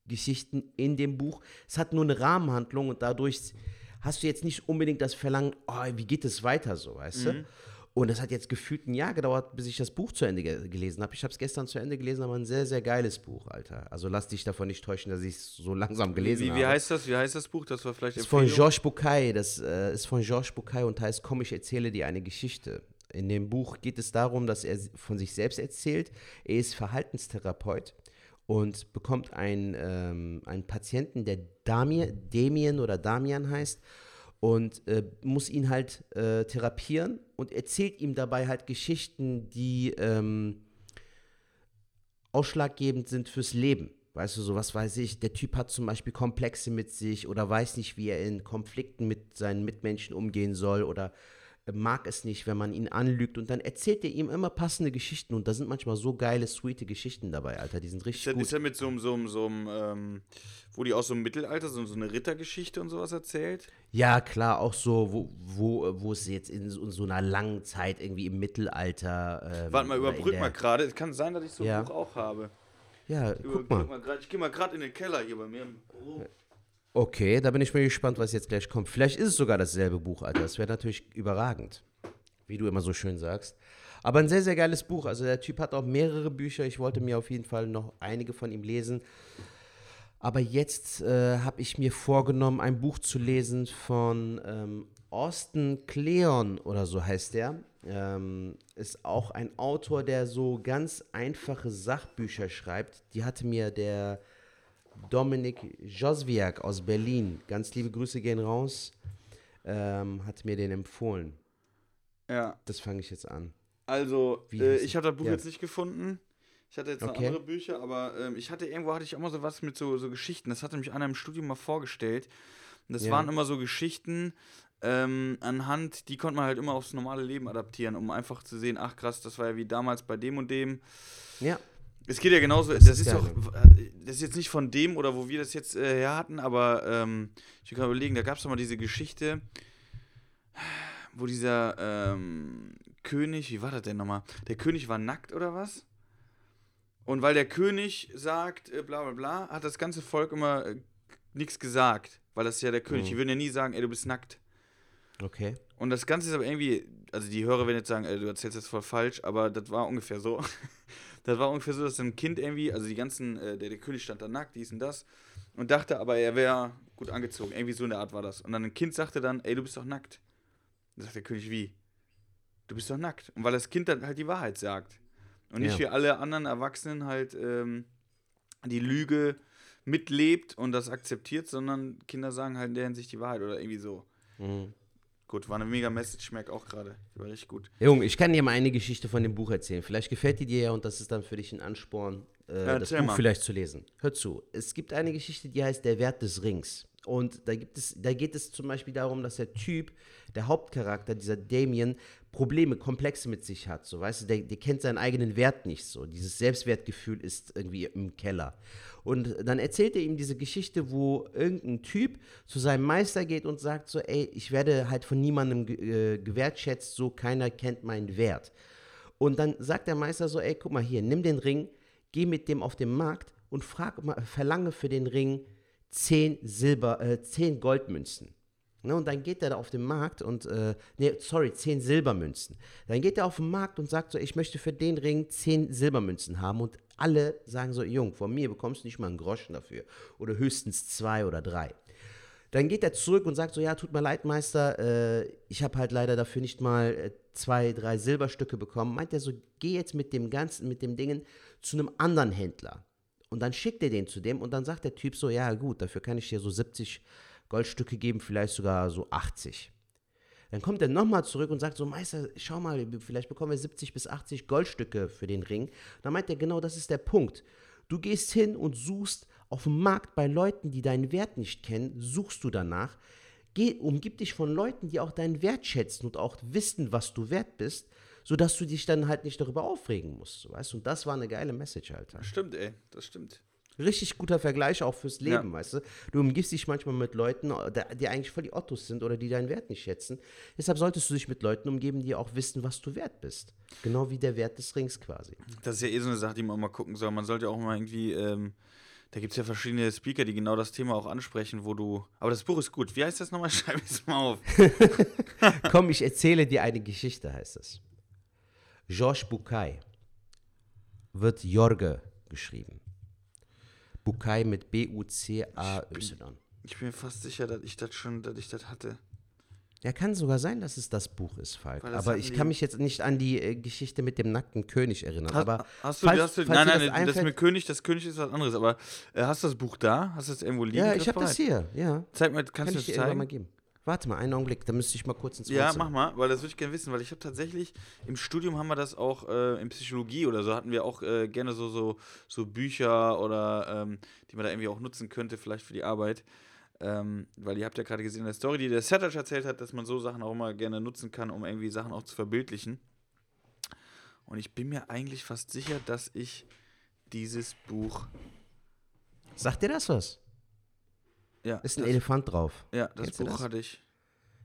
Geschichten in dem Buch, es hat nur eine Rahmenhandlung und dadurch hast du jetzt nicht unbedingt das Verlangen, oh, wie geht es weiter so, weißt mhm. du? Und es hat jetzt gefühlt ein Jahr gedauert, bis ich das Buch zu Ende ge gelesen habe. Ich habe es gestern zu Ende gelesen, aber ein sehr, sehr geiles Buch, Alter. Also lass dich davon nicht täuschen, dass ich es so langsam gelesen wie, habe. Wie heißt das? Wie heißt das Buch? Das war vielleicht ist von Georges Bucay. Das äh, ist von Georges Bucay und heißt Komm, ich erzähle dir eine Geschichte. In dem Buch geht es darum, dass er von sich selbst erzählt. Er ist Verhaltenstherapeut und bekommt einen, ähm, einen Patienten, der Damien, Damien oder Damian heißt und äh, muss ihn halt äh, therapieren und erzählt ihm dabei halt Geschichten, die ähm, ausschlaggebend sind fürs Leben. Weißt du, so was weiß ich, der Typ hat zum Beispiel Komplexe mit sich oder weiß nicht, wie er in Konflikten mit seinen Mitmenschen umgehen soll oder mag es nicht, wenn man ihn anlügt und dann erzählt er ihm immer passende Geschichten und da sind manchmal so geile, sweete Geschichten dabei, Alter, die sind richtig ist gut. Ist er mit so einem, so einem, so einem ähm, wo die aus so einem Mittelalter so, so eine Rittergeschichte und sowas erzählt? Ja, klar, auch so, wo, wo, wo es jetzt in so, in so einer langen Zeit irgendwie im Mittelalter. Ähm, Warte mal, überbrück mal gerade. Es kann sein, dass ich so ein ja. Buch auch habe. Ja, guck mal. mal grad, ich gehe mal gerade in den Keller hier bei mir im Büro. Okay, da bin ich mal gespannt, was jetzt gleich kommt. Vielleicht ist es sogar dasselbe Buch, Alter. Das wäre natürlich überragend. Wie du immer so schön sagst. Aber ein sehr, sehr geiles Buch. Also der Typ hat auch mehrere Bücher. Ich wollte mir auf jeden Fall noch einige von ihm lesen. Aber jetzt äh, habe ich mir vorgenommen, ein Buch zu lesen von ähm, Austin Kleon oder so heißt der. Ähm, ist auch ein Autor, der so ganz einfache Sachbücher schreibt. Die hatte mir der Dominik Joswiak aus Berlin, ganz liebe Grüße gehen raus, ähm, hat mir den empfohlen. Ja. Das fange ich jetzt an. Also, äh, ich habe das Buch ja. jetzt nicht gefunden. Ich hatte jetzt noch Okay. andere Bücher, aber ähm, ich hatte irgendwo hatte ich auch mal so was mit so, so Geschichten. Das hatte mich einer im Studium mal vorgestellt. Und das Ja. waren immer so Geschichten, ähm, anhand, die konnte man halt immer aufs normale Leben adaptieren, um einfach zu sehen, ach krass, das war ja wie damals bei dem und dem. Ja. Es geht ja genauso, Das das, ist auch, das ist jetzt nicht von dem oder wo wir das jetzt äh, her hatten, aber ähm, ich kann überlegen, da gab es doch mal diese Geschichte, wo dieser ähm, König, wie war das denn nochmal? Der König war nackt oder was? Und weil der König sagt, äh, bla bla bla, hat das ganze Volk immer äh, nichts gesagt, weil das ist ja der König. Mhm. Die würden ja nie sagen, ey, du bist nackt. Okay. Und das Ganze ist aber irgendwie, also die Hörer werden jetzt sagen, ey, du erzählst das voll falsch, aber das war ungefähr so. [LAUGHS] das war ungefähr so, dass ein Kind irgendwie, also die ganzen, äh, der, der König stand da nackt, dies und das, und dachte aber, er wäre gut angezogen. Irgendwie so in der Art war das. Und dann ein Kind sagte dann, ey, du bist doch nackt. Dann sagt der König, wie? Du bist doch nackt. Und weil das Kind dann halt die Wahrheit sagt. Und nicht Ja. wie alle anderen Erwachsenen halt ähm, die Lüge mitlebt und das akzeptiert, sondern Kinder sagen halt in der Hinsicht die Wahrheit oder irgendwie so. Mhm. Gut, war eine mega Message, ich merke auch gerade. Die war richtig gut. Junge, ich kann dir mal eine Geschichte von dem Buch erzählen. Vielleicht gefällt die dir ja und das ist dann für dich ein Ansporn, äh, Ja, das Buch mal. vielleicht zu lesen. Hör zu. Es gibt eine Geschichte, die heißt Der Wert des Rings. Und da, gibt es, da geht es zum Beispiel darum, dass der Typ, der Hauptcharakter, dieser Damien, Probleme, Komplexe mit sich hat. So, weißt du, der, der kennt seinen eigenen Wert nicht so. Dieses Selbstwertgefühl ist irgendwie im Keller. Und dann erzählt er ihm diese Geschichte, wo irgendein Typ zu seinem Meister geht und sagt so, ey, ich werde halt von niemandem äh, gewertschätzt, so keiner kennt meinen Wert. Und dann sagt der Meister so, ey, guck mal hier, nimm den Ring, geh mit dem auf den Markt und frag verlange für den Ring 10 Silber, äh, 10 Goldmünzen. Ne, und dann geht er da auf den Markt und, äh, nee, sorry, 10 Silbermünzen. Dann geht er auf den Markt und sagt so, ich möchte für den Ring 10 Silbermünzen haben. Und alle sagen so, Jung, von mir bekommst du nicht mal einen Groschen dafür. Oder höchstens zwei oder drei. Dann geht er zurück und sagt so, ja, tut mir leid, Meister, äh, ich habe halt leider dafür nicht mal äh, zwei, drei Silberstücke bekommen. Meint er so, geh jetzt mit dem Ganzen, mit dem Dingen zu einem anderen Händler. Und dann schickt er den zu dem und dann sagt der Typ so, ja gut, dafür kann ich dir so 70 Goldstücke geben, vielleicht sogar so 80. Dann kommt er nochmal zurück und sagt so, Meister, schau mal, vielleicht bekommen wir 70 bis 80 Goldstücke für den Ring. Dann meint er, genau das ist der Punkt. Du gehst hin und suchst auf dem Markt bei Leuten, die deinen Wert nicht kennen, suchst du danach. Geh, umgib dich von Leuten, die auch deinen Wert schätzen und auch wissen, was du wert bist, sodass du dich dann halt nicht darüber aufregen musst. Weißt? Und das war eine geile Message, Alter. Stimmt, ey, das stimmt. Richtig guter Vergleich auch fürs Leben, Ja. weißt du. Du umgibst dich manchmal mit Leuten, die die eigentlich voll die Ottos sind oder die deinen Wert nicht schätzen. Deshalb solltest du dich mit Leuten umgeben, die auch wissen, was du wert bist. Genau wie der Wert des Rings quasi. Das ist ja eh so eine Sache, die man mal gucken soll. Man sollte auch mal irgendwie, ähm, da gibt es ja verschiedene Speaker, die genau das Thema auch ansprechen, wo du. Aber das Buch ist gut. Wie heißt das nochmal? [LAUGHS] Schreib es mal auf. [LAUGHS] Komm, ich erzähle dir eine Geschichte, heißt es. Georges Bucay wird Jorge geschrieben. Bucay mit B-U-C-A-Y. Ich bin mir fast sicher, dass ich das schon, dass ich das hatte. Ja, kann sogar sein, dass es das Buch ist, Falk. Das Aber ich kann mich jetzt nicht an die äh, Geschichte mit dem nackten König erinnern. Hast, aber hast du, falls- hast du falls nein, nein, das das, einfällt- mit König, das König ist was anderes. Aber äh, hast du das Buch da? Hast du es irgendwo liegen? Ja, ich habe das hier, ja. Zeig mal, Kann kannst du ich das dir irgendwann mal zeigen? geben. Warte mal, einen Augenblick, da müsste ich mal kurz ins Ja, Wohnzimmer. mach mal, weil das würde ich gerne wissen, weil ich habe tatsächlich im Studium haben wir das auch äh, in Psychologie oder so hatten wir auch äh, gerne so, so, so Bücher oder ähm, die man da irgendwie auch nutzen könnte, vielleicht für die Arbeit. Ähm, weil ihr habt ja gerade gesehen in der Story, die der Sertac erzählt hat, dass man so Sachen auch immer gerne nutzen kann, um irgendwie Sachen auch zu verbildlichen. Und ich bin mir eigentlich fast sicher, dass ich dieses Buch. Sagt dir das was? Ja, Ist ein Elefant drauf. ja, das Kennst Buch das? hatte ich.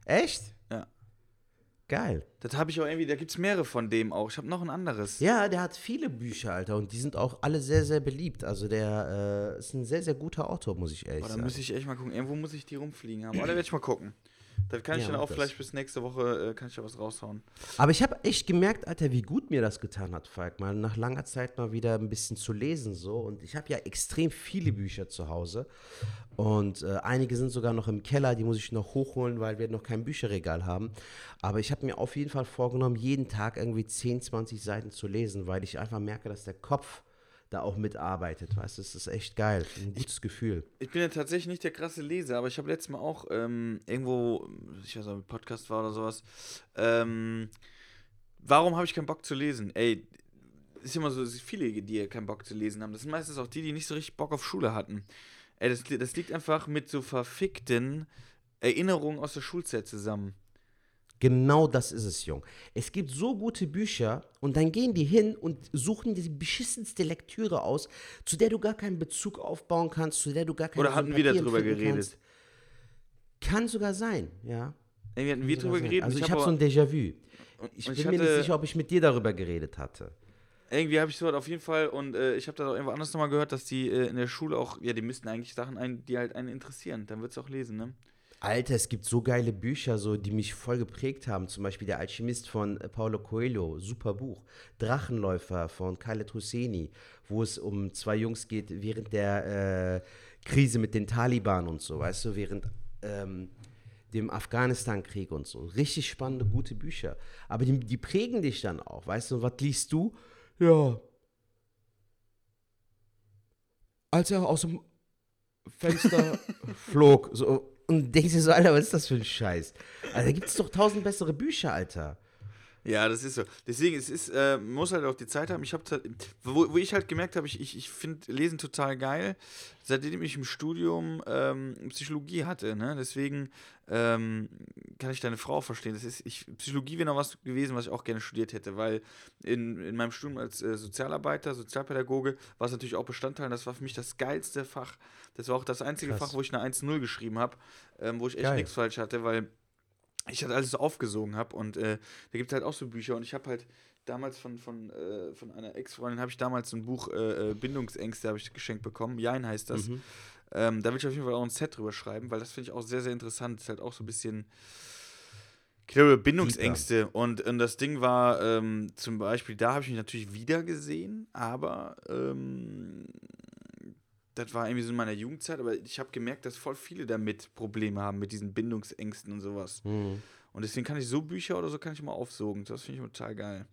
Echt? Ja. Geil. Das habe ich auch irgendwie, da gibt es mehrere von dem auch. Ich habe noch ein anderes. Ja, der hat viele Bücher, Alter, und die sind auch alle sehr, sehr beliebt. Also der äh, ist ein sehr, sehr guter Autor, muss ich ehrlich Boah, da sagen. muss ich echt mal gucken. Irgendwo muss ich die rumfliegen haben. Aber da werde ich mal gucken. Dann kann ich Ja, dann auch vielleicht bis nächste Woche äh, kann ich da was raushauen. Aber ich habe echt gemerkt, Alter, wie gut mir das getan hat, Falk, mal nach langer Zeit mal wieder ein bisschen zu lesen so. Und ich habe ja extrem viele Bücher zu Hause. Und äh, einige sind sogar noch im Keller, die muss ich noch hochholen, weil wir noch kein Bücherregal haben. Aber ich habe mir auf jeden Fall vorgenommen, jeden Tag irgendwie 10, 20 Seiten zu lesen, weil ich einfach merke, dass der Kopf da auch mitarbeitet. Weißt du, das ist echt geil. Ein gutes Gefühl. Ich bin ja tatsächlich nicht der krasse Leser, aber ich habe letztes Mal auch ähm, irgendwo, ich weiß nicht, ob ein Podcast war oder sowas. Ähm, warum habe ich keinen Bock zu lesen? Ey, ist immer so, es viele, die keinen Bock zu lesen haben. Das sind meistens auch die, die nicht so richtig Bock auf Schule hatten. Ey, das, das liegt einfach mit so verfickten Erinnerungen aus der Schulzeit zusammen. Genau das ist es, Jung. Es gibt so gute Bücher und dann gehen die hin und suchen die beschissenste Lektüre aus, zu der du gar keinen Bezug aufbauen kannst, zu der du gar keine Oder hatten wir darüber geredet? kannst. Kann sogar sein, ja. Irgendwie hatten wir drüber sein. geredet. Also ich, hab habe so aber- ein Déjà-vu. Ich bin mir nicht sicher, ob ich mit dir darüber geredet hatte. Irgendwie habe ich sowas auf jeden Fall und äh, ich habe das auch irgendwo anders nochmal gehört, dass die äh, in der Schule auch, ja, die müssten eigentlich Sachen ein, die halt einen interessieren. Dann wird es auch lesen, ne? Alter, es gibt so geile Bücher, so, die mich voll geprägt haben. Zum Beispiel Der Alchemist von äh, Paulo Coelho, super Buch. Drachenläufer von Khaled Hosseini, wo es um zwei Jungs geht während der äh, Krise mit den Taliban und so, weißt du, während ähm, dem Afghanistan-Krieg und so. Richtig spannende, gute Bücher. Aber die, die prägen dich dann auch, weißt du, was liest du? Ja. Als er aus dem Fenster [LAUGHS] flog, so und denkst dir so, Alter, was ist das für ein Scheiß? Alter, da gibt es doch tausend bessere Bücher, Alter. Ja, das ist so. Deswegen, es ist, äh, muss halt auch die Zeit haben. Ich habe halt, wo, wo ich halt gemerkt habe, ich, ich, ich finde Lesen total geil, seitdem ich im Studium ähm, Psychologie hatte. Ne? Deswegen ähm, kann ich deine Frau verstehen. Das ist, ich, Psychologie wäre noch was gewesen, was ich auch gerne studiert hätte, weil in, in meinem Studium als äh, Sozialarbeiter, Sozialpädagoge, war es natürlich auch Bestandteil. Das war für mich das geilste Fach. Das war auch das einzige Krass. Fach, wo ich eine 1-0 geschrieben habe, ähm, wo ich echt nichts falsch hatte, weil ich halt alles so aufgesogen habe und äh, da gibt es halt auch so Bücher und ich habe halt damals von, von, äh, von einer Ex-Freundin habe ich damals ein Buch äh, äh Bindungsängste habe ich geschenkt bekommen. Jein heißt das. Mhm. Ähm, da will ich auf jeden Fall auch ein Set drüber schreiben, weil das finde ich auch sehr, sehr interessant. Ist halt auch so ein bisschen ich glaube, Bindungsängste. Und, und das Ding war ähm, zum Beispiel, da habe ich mich natürlich wieder gesehen, aber ähm, das war irgendwie so in meiner Jugendzeit, aber ich habe gemerkt, dass voll viele damit Probleme haben, mit diesen Bindungsängsten und sowas. Mhm. Und deswegen kann ich so Bücher oder so kann ich mal aufsogen. Das finde ich total geil.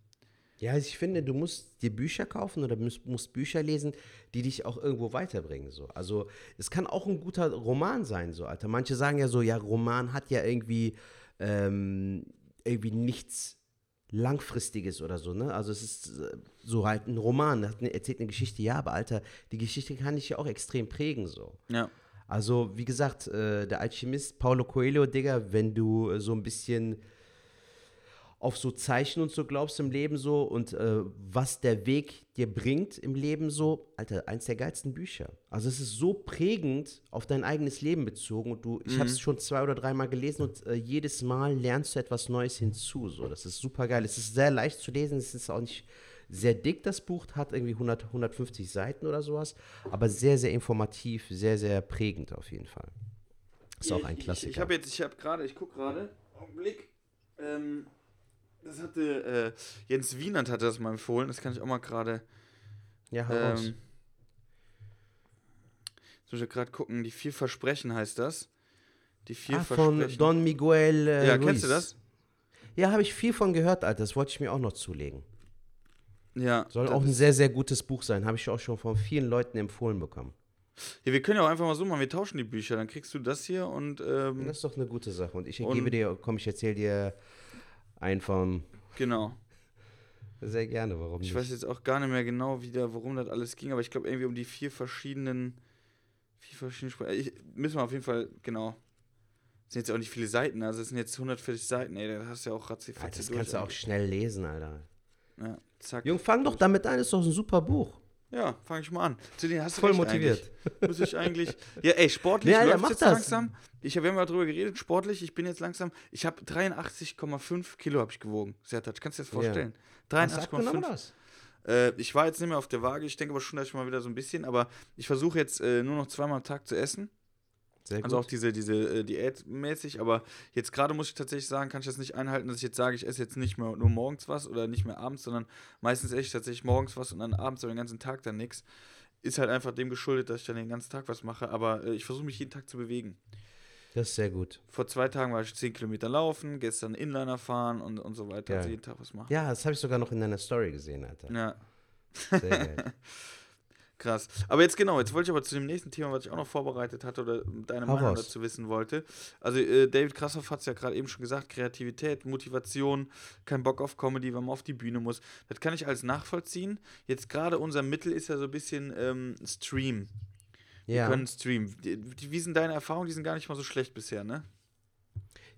Ja, also ich finde, du musst dir Bücher kaufen oder musst, musst, Bücher lesen, die dich auch irgendwo weiterbringen. So. Also es kann auch ein guter Roman sein, so Alter. Manche sagen ja so, ja, Roman hat ja irgendwie, ähm, irgendwie nichts Langfristiges oder so, ne? Also es ist äh, so halt ein Roman, hat eine, erzählt eine Geschichte, ja, aber Alter, die Geschichte kann dich ja auch extrem prägen, so. Ja. Also, wie gesagt, äh, der Alchemist Paulo Coelho, Digga, wenn du äh, so ein bisschen auf so Zeichen und so glaubst im Leben so und äh, was der Weg dir bringt im Leben so, Alter, eins der geilsten Bücher. Also es ist so prägend auf dein eigenes Leben bezogen und du, ich mhm. habe es schon zwei oder dreimal gelesen und äh, jedes Mal lernst du etwas Neues hinzu. So, das ist super geil. Es ist sehr leicht zu lesen, es ist auch nicht sehr dick, das Buch, hat irgendwie 100, 150 Seiten oder sowas, aber sehr, sehr informativ, sehr, sehr prägend auf jeden Fall. Ist auch ein Klassiker. Ich, ich habe jetzt, ich habe gerade, ich gucke gerade, Augenblick, ähm, das hatte äh, Jens Wienand hatte das mal empfohlen. Das kann ich auch mal gerade. Ja, heraus. Ähm, jetzt muss ich gerade gucken. Die vier Versprechen heißt das. Die vier ah, Versprechen. Von Don Miguel. Äh, ja, Ruiz. kennst du das? Ja, habe ich viel von gehört, Alter. Das wollte ich mir auch noch zulegen. Ja. Soll auch ein sehr, sehr gutes Buch sein. Habe ich auch schon von vielen Leuten empfohlen bekommen. Ja, wir können ja auch einfach mal so machen, wir tauschen die Bücher, dann kriegst du das hier und. Ähm, das ist doch eine gute Sache. Und ich gebe dir, komm, ich erzähle dir einfahren. Genau. Sehr gerne, warum Ich nicht? weiß jetzt auch gar nicht mehr genau, wieder, worum das alles ging, aber ich glaube irgendwie um die vier verschiedenen, vier verschiedene Sprachen. Ich, müssen wir auf jeden Fall, genau. Das sind jetzt auch nicht viele Seiten, also es sind jetzt 140 Seiten, ey, da hast du ja auch ratzi Alter, Das kannst du auch schnell lesen, Alter. Ja, zack. Jung, fang doch damit an, ist doch ein super Buch. Ja, fange ich mal an. Zu denen hast du Voll motiviert. Eigentlich. Muss ich eigentlich. Ja, ey, sportlich ja, läuft jetzt das. langsam. Ich habe ja mal drüber geredet, sportlich, ich bin jetzt langsam. Ich habe 83,5 Kilo habe ich gewogen. Sertac, kannst du dir das vorstellen? Ja. 83,5. Äh, ich war jetzt nicht mehr auf der Waage, ich denke aber schon, dass ich mal wieder so ein bisschen, aber ich versuche jetzt äh, nur noch zweimal am Tag zu essen. Sehr gut. Also auch diese, diese äh, Diätmäßig, aber jetzt gerade muss ich tatsächlich sagen, kann ich das nicht einhalten, dass ich jetzt sage, ich esse jetzt nicht mehr nur morgens was oder nicht mehr abends, sondern meistens esse ich tatsächlich morgens was und dann abends aber den ganzen Tag dann nichts. Ist halt einfach dem geschuldet, dass ich dann den ganzen Tag was mache, aber äh, ich versuche mich jeden Tag zu bewegen. Das ist sehr gut. Vor zwei Tagen war ich 10 Kilometer laufen, gestern Inliner fahren und, und so weiter. Also jeden Tag was machen. Ja, das habe ich sogar noch in deiner Story gesehen, Alter. Ja. Sehr geil. [LAUGHS] Krass. Aber jetzt genau, jetzt wollte ich aber zu dem nächsten Thema, was ich auch noch vorbereitet hatte oder deine Hau Meinung dazu wissen wollte. Also äh, David Krassoff hat es ja gerade eben schon gesagt, Kreativität, Motivation, kein Bock auf Comedy, wenn man auf die Bühne muss. Das kann ich als nachvollziehen. Jetzt gerade unser Mittel ist ja so ein bisschen ähm, Stream. Ja. Wir können streamen. Wie sind deine Erfahrungen? Die sind gar nicht mal so schlecht bisher, ne?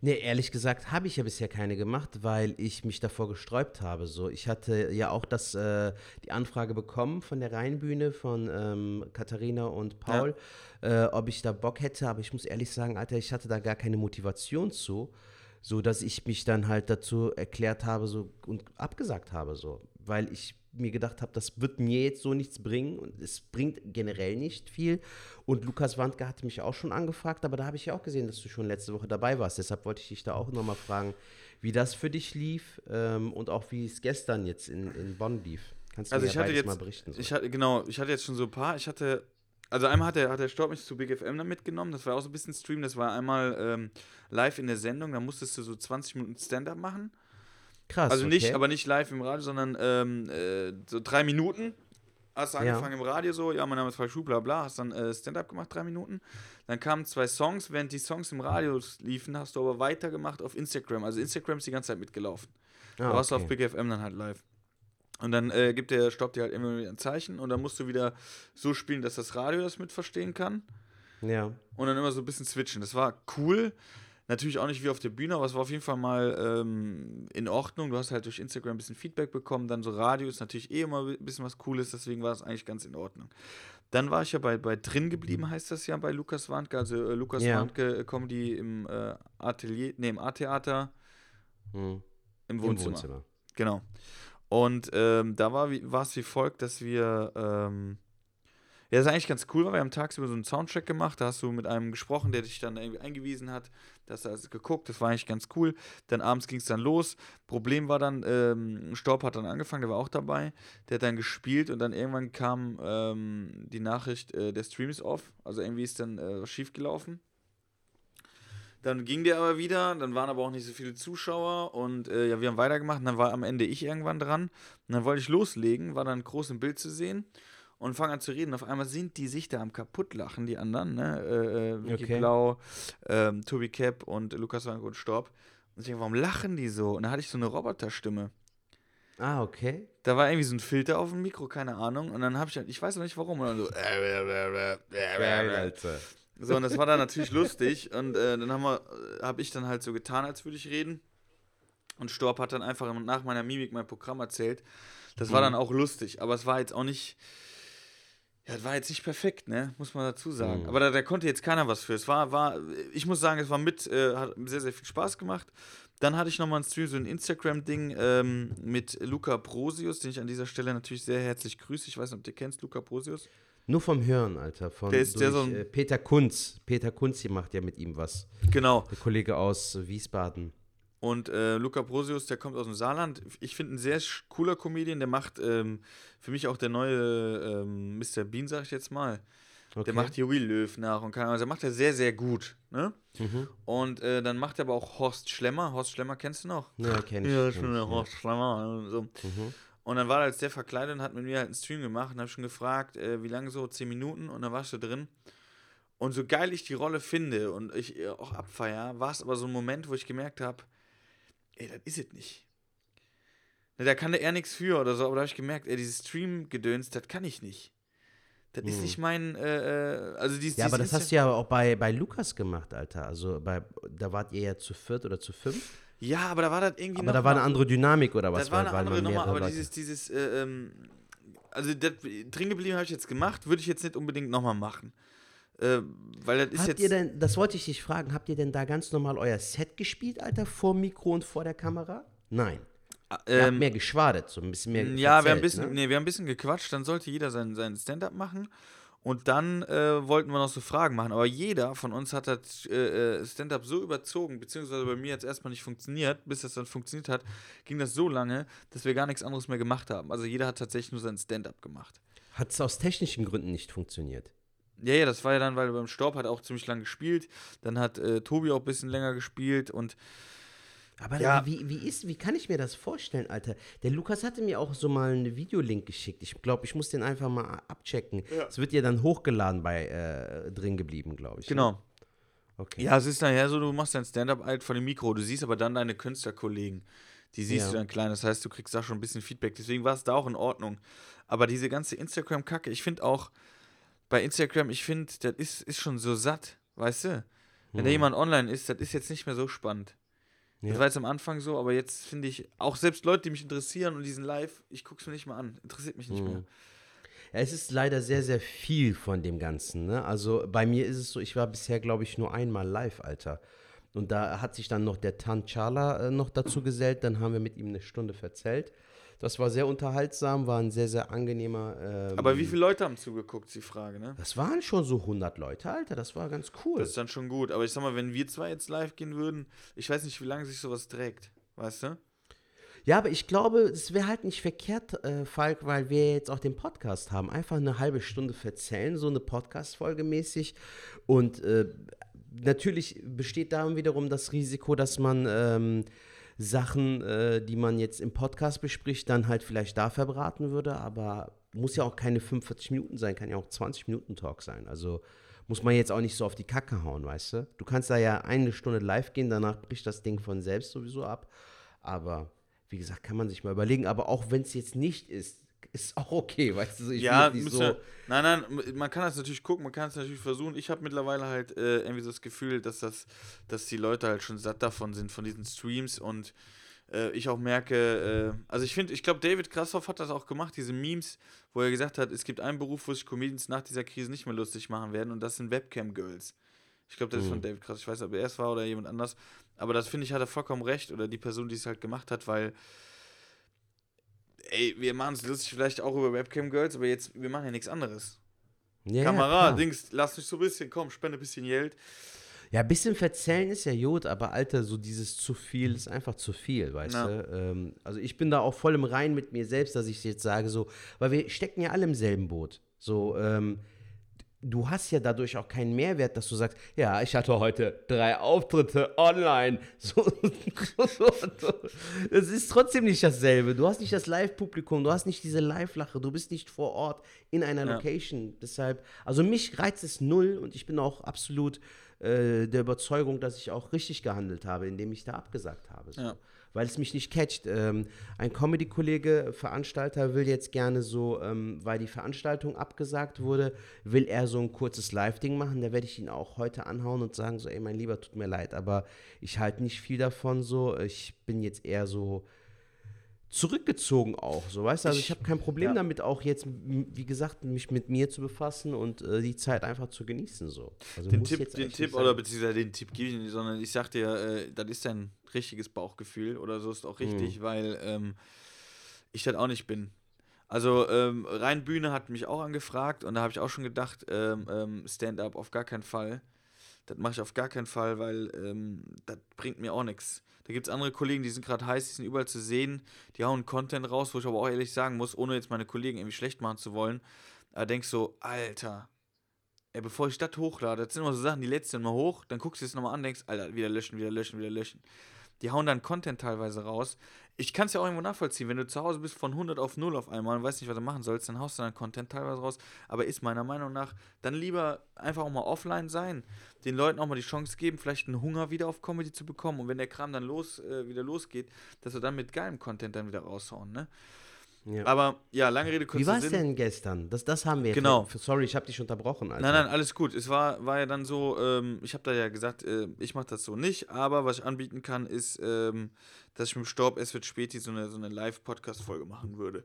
Nee, ehrlich gesagt habe ich ja bisher keine gemacht, weil ich mich davor gesträubt habe. So, ich hatte ja auch das, äh, die Anfrage bekommen von der Rheinbühne von ähm, Katharina und Paul, ja. äh, ob ich da Bock hätte, aber ich muss ehrlich sagen, Alter, ich hatte da gar keine Motivation zu, so dass ich mich dann halt dazu erklärt habe so und abgesagt habe so weil ich mir gedacht habe, das wird mir jetzt so nichts bringen und es bringt generell nicht viel. Und Lukas Wandke hatte mich auch schon angefragt, aber da habe ich ja auch gesehen, dass du schon letzte Woche dabei warst. Deshalb wollte ich dich da auch nochmal fragen, wie das für dich lief ähm, und auch wie es gestern jetzt in, in Bonn lief. Kannst du also mir ich hatte jetzt, mal berichten? So. Ich hatte, genau, ich hatte jetzt schon so ein paar. Ich hatte, also einmal hat der, hat der Storb mich zu Big FM dann mitgenommen. Das war auch so ein bisschen Stream. Das war einmal ähm, live in der Sendung. Da musstest du so 20 Minuten Stand-up machen. Krass. Also nicht, okay. aber nicht live im Radio, sondern ähm, äh, so drei Minuten. Hast du angefangen ja. im Radio so, ja, mein Name ist Falk Schuh, bla bla, hast dann äh, Stand-up gemacht, drei Minuten. Dann kamen zwei Songs, während die Songs im Radio liefen, hast du aber weitergemacht auf Instagram. Also Instagram ist die ganze Zeit mitgelaufen. Ah, da warst okay. du auf Big FM dann halt live. Und dann äh, gibt der Stopp dir halt immer wieder ein Zeichen und dann musst du wieder so spielen, dass das Radio das mit verstehen kann. Ja. Und dann immer so ein bisschen switchen. Das war cool. Natürlich auch nicht wie auf der Bühne, aber es war auf jeden Fall mal ähm, in Ordnung. Du hast halt durch Instagram ein bisschen Feedback bekommen. Dann so Radio ist natürlich eh immer ein bisschen was Cooles, deswegen war es eigentlich ganz in Ordnung. Dann war ich ja bei, bei drin geblieben, heißt das ja bei Lukas Wandke. Also äh, Lukas ja. Wandke äh, Comedy im äh, Atelier, nee, im A-Theater. Hm. Im Wohnzimmer. Im Wohnzimmer. Genau. Und ähm, da war es wie folgt, dass wir ähm, ja, das ist eigentlich ganz cool, weil wir haben tagsüber so einen Soundcheck gemacht. Da hast du mit einem gesprochen, der dich dann irgendwie eingewiesen hat. Da hast du also geguckt. Das war eigentlich ganz cool. Dann abends ging es dann los. Problem war dann, ähm, Staub hat dann angefangen, der war auch dabei. Der hat dann gespielt und dann irgendwann kam ähm, die Nachricht, äh, der Stream ist off. Also irgendwie ist dann äh, schief gelaufen. Dann ging der aber wieder, dann waren aber auch nicht so viele Zuschauer und äh, ja, wir haben weitergemacht. Und dann war am Ende ich irgendwann dran. Und dann wollte ich loslegen, war dann groß im Bild zu sehen und fangen an zu reden. Auf einmal sind die sich da am kaputtlachen, die anderen, ne? Äh, äh, Vicky okay. Blau, ähm, Tobi Cap und Lukas Wank und Storb. Und ich denke, warum lachen die so? Und da hatte ich so eine Roboterstimme. Ah, okay. Da war irgendwie so ein Filter auf dem Mikro, keine Ahnung. Und dann habe ich, ich weiß noch nicht warum, und dann so. Geil, Alter. So, und das war dann natürlich lustig. Und äh, dann habe hab ich dann halt so getan, als würde ich reden. Und Storb hat dann einfach nach meiner Mimik mein Programm erzählt. Das war mhm. dann auch lustig, aber es war jetzt auch nicht ja, das war jetzt nicht perfekt, ne? Muss man dazu sagen. Mhm. Aber da, da, konnte jetzt keiner was für. Es war, war, ich muss sagen, es war mit, äh, hat sehr, sehr viel Spaß gemacht. Dann hatte ich nochmal ein Stream, so ein Instagram-Ding ähm, mit Luca Prosius, den ich an dieser Stelle natürlich sehr herzlich grüße. Ich weiß nicht, ob du kennst, Luca Prosius. Nur vom Hören, Alter. Von der ist durch, der so äh, Peter Kunz. Peter Kunz hier macht ja mit ihm was. Genau. Der Kollege aus Wiesbaden. Und äh, Luca Brosius, der kommt aus dem Saarland. Ich finde ein sehr cooler Comedian. Der macht ähm, für mich auch der neue ähm, Mr. Bean, sag ich jetzt mal. Okay. Der macht Joey Löw nach und kann, also der macht er sehr, sehr gut. Ne? Mhm. Und äh, dann macht er aber auch Horst Schlemmer. Horst Schlemmer kennst du noch? Ja, kenn ich. Ja, schon der Horst Schlemmer. So. Mhm. Und dann war er als der verkleidet und hat mit mir halt einen Stream gemacht und habe schon gefragt, äh, wie lange so? Zehn Minuten und dann warst du drin. Und so geil ich die Rolle finde und ich äh, auch abfeier, war es aber so ein Moment, wo ich gemerkt habe, ey, das ist es nicht. Da kann der eher nichts für oder so, aber da habe ich gemerkt, ey, dieses Stream-Gedöns, das kann ich nicht. Das hm. ist nicht mein, äh, äh also dieses. Ja, aber das hast du ja auch bei, bei Lukas gemacht, Alter. Also bei, da wart ihr ja zu viert oder zu fünf. Ja, aber da war das irgendwie. Aber da war eine andere Dynamik oder was? Das war eine weil, andere Nummer, aber Leute. dieses, dieses, äh, ähm, also das, drin geblieben habe ich jetzt gemacht, würde ich jetzt nicht unbedingt nochmal machen. Äh, weil das ist habt jetzt. Ihr denn, das wollte ich dich fragen, habt ihr denn da ganz normal euer Set gespielt, Alter, vor Mikro und vor der Kamera? Nein. Ähm, ihr habt ähm, mehr geschwadet, so ein bisschen mehr. Ja, wir haben ein bisschen, ne? nee, wir haben ein bisschen gequatscht, dann sollte jeder sein, sein Stand-up machen. Und dann äh, wollten wir noch so Fragen machen. Aber jeder von uns hat das äh, äh, Stand-up so überzogen, beziehungsweise bei mir jetzt erstmal nicht funktioniert. Bis das dann funktioniert hat, ging das so lange, dass wir gar nichts anderes mehr gemacht haben. Also jeder hat tatsächlich nur sein Stand-up gemacht. Hat es aus technischen Gründen nicht funktioniert? Ja, ja, das war ja dann, weil beim Staub hat er auch ziemlich lang gespielt. Dann hat äh, Tobi auch ein bisschen länger gespielt und. Aber ja. wie, wie, ist, wie kann ich mir das vorstellen, Alter? Der Lukas hatte mir auch so mal einen Videolink geschickt. Ich glaube, ich muss den einfach mal abchecken. Es ja. wird ja dann hochgeladen bei äh, drin geblieben, glaube ich. Ne? Genau. Ne? Okay. Ja, es ist nachher so, du machst dein Stand-up halt vor dem Mikro. Du siehst aber dann deine Künstlerkollegen. Die siehst ja. du dann klein. Das heißt, du kriegst da schon ein bisschen Feedback. Deswegen war es da auch in Ordnung. Aber diese ganze Instagram-Kacke, ich finde auch, bei Instagram, ich finde, das ist, ist schon so satt, weißt du? Wenn hm. da jemand online ist, das ist jetzt nicht mehr so spannend. Ja. Das war jetzt am Anfang so, aber jetzt finde ich, auch selbst Leute, die mich interessieren und diesen Live, ich gucke es mir nicht mehr an. Interessiert mich nicht hm. mehr. Ja, es ist leider sehr, sehr viel von dem Ganzen. Ne? Also bei mir ist es so, ich war bisher, glaube ich, nur einmal live, Alter. Und da hat sich dann noch der Tan Chala äh, noch dazu gesellt. Dann haben wir mit ihm eine Stunde verzählt. Das war sehr unterhaltsam, war ein sehr, sehr angenehmer. Ähm, Aber wie viele Leute haben zugeguckt, ist die Frage, ne? Das waren schon so 100 Leute, Alter. Das war ganz cool. Das ist dann schon gut. Aber ich sag mal, wenn wir zwei jetzt live gehen würden, ich weiß nicht, wie lange sich sowas trägt. Weißt du? Ja, aber ich glaube, es wäre halt nicht verkehrt, äh, Falk, weil wir jetzt auch den Podcast haben. Einfach eine halbe Stunde verzählen, so eine Podcast-Folge mäßig. Und äh, natürlich besteht da wiederum das Risiko, dass man ähm, Sachen, äh, die man jetzt im Podcast bespricht, dann halt vielleicht da verbraten würde. Aber muss ja auch keine 45 Minuten sein, kann ja auch 20 Minuten Talk sein. Also muss man jetzt auch nicht so auf die Kacke hauen, weißt du? Du kannst da ja eine Stunde live gehen, danach bricht das Ding von selbst sowieso ab. Aber wie gesagt, kann man sich mal überlegen. Aber auch wenn es jetzt nicht ist, ist auch okay, weißt du? Ich ja, nicht so. nein, nein, man kann das natürlich gucken, man kann es natürlich versuchen. Ich habe mittlerweile halt äh, irgendwie so das Gefühl, dass das, dass die Leute halt schon satt davon sind, von diesen Streams und äh, ich auch merke, äh, also ich finde, ich glaube, David Krassoff hat das auch gemacht, diese Memes, wo er gesagt hat, es gibt einen Beruf, wo sich Comedians nach dieser Krise nicht mehr lustig machen werden und das sind Webcam-Girls. Ich glaube, das ist von Mhm. David Krassoff, ich weiß nicht, ob er es war oder jemand anders, aber das finde ich, hat er vollkommen recht oder die Person, die es halt gemacht hat, weil ey, wir machen es lustig vielleicht auch über Webcam-Girls, aber jetzt, wir machen ja nichts anderes. Ja, Kamera, klar. Dings, lass mich so ein bisschen, komm, spende ein bisschen Geld. Ja, ein bisschen verzählen ist ja gut, aber Alter, so dieses zu viel ist einfach zu viel, weißt Ja. du? Ähm, also ich bin da auch voll im Rein mit mir selbst, dass ich jetzt sage, so, weil wir stecken ja alle im selben Boot. So, ähm, du hast ja dadurch auch keinen Mehrwert, dass du sagst, ja, ich hatte heute drei Auftritte online. [LAUGHS] So, so, so. Es ist trotzdem nicht dasselbe. Du hast nicht das Live-Publikum, du hast nicht diese Live-Lache, du bist nicht vor Ort in einer Ja. Location. Deshalb, also mich reizt es null und ich bin auch absolut äh, der Überzeugung, dass ich auch richtig gehandelt habe, indem ich da abgesagt habe. Ja. Weil es mich nicht catcht. Ähm, ein Comedy-Kollege, Veranstalter, will jetzt gerne so, ähm, weil die Veranstaltung abgesagt wurde, will er so ein kurzes Live-Ding machen. Da werde ich ihn auch heute anhauen und sagen: so, ey, mein Lieber, tut mir leid, aber ich halte nicht viel davon so. Ich bin jetzt eher so zurückgezogen auch, so weißt du, also ich Ich- habe kein Problem ja. damit auch jetzt, wie gesagt, mich mit mir zu befassen und äh, die Zeit einfach zu genießen so. Also Den Tipp, den Tipp oder beziehungsweise den Tipp gebe ich nicht, sondern ich sag dir, äh, das ist dein richtiges Bauchgefühl oder so ist auch Mhm. richtig, weil ähm, ich das auch nicht bin. Also ähm, rein Bühne hat mich auch angefragt und da habe ich auch schon gedacht, ähm, ähm, Stand-up auf gar keinen Fall. Das mache ich auf gar keinen Fall, weil ähm, das bringt mir auch nichts. Da gibt es andere Kollegen, die sind gerade heiß, die sind überall zu sehen, die hauen Content raus, wo ich aber auch ehrlich sagen muss, ohne jetzt meine Kollegen irgendwie schlecht machen zu wollen, da denkst du, Alter, ey, bevor ich das hochlade, das sind immer so Sachen, die lädst du mal hoch, dann guckst du es nochmal an, denkst, Alter, wieder löschen, wieder löschen, wieder löschen. Die hauen dann Content teilweise raus. Ich kann es ja auch irgendwo nachvollziehen, wenn du zu Hause bist von 100 auf 0 auf einmal und weißt nicht, was du machen sollst, dann haust du dann Content teilweise raus. Aber ist meiner Meinung nach dann lieber einfach auch mal offline sein, den Leuten auch mal die Chance geben, vielleicht einen Hunger wieder auf Comedy zu bekommen und wenn der Kram dann los, äh, wieder losgeht, dass wir dann mit geilem Content dann wieder raushauen, ne? Ja. Aber ja, lange Rede, Wie kurzer war es denn gestern? Das, das haben wir jetzt. Genau. Sorry, ich habe dich unterbrochen. Alter. Nein, nein, alles gut. Es war, war ja dann so, ähm, ich habe da ja gesagt, äh, ich mache das so nicht, aber was ich anbieten kann, ist, ähm, dass ich mit dem Staub, es wird späti so eine, so eine Live-Podcast-Folge machen würde.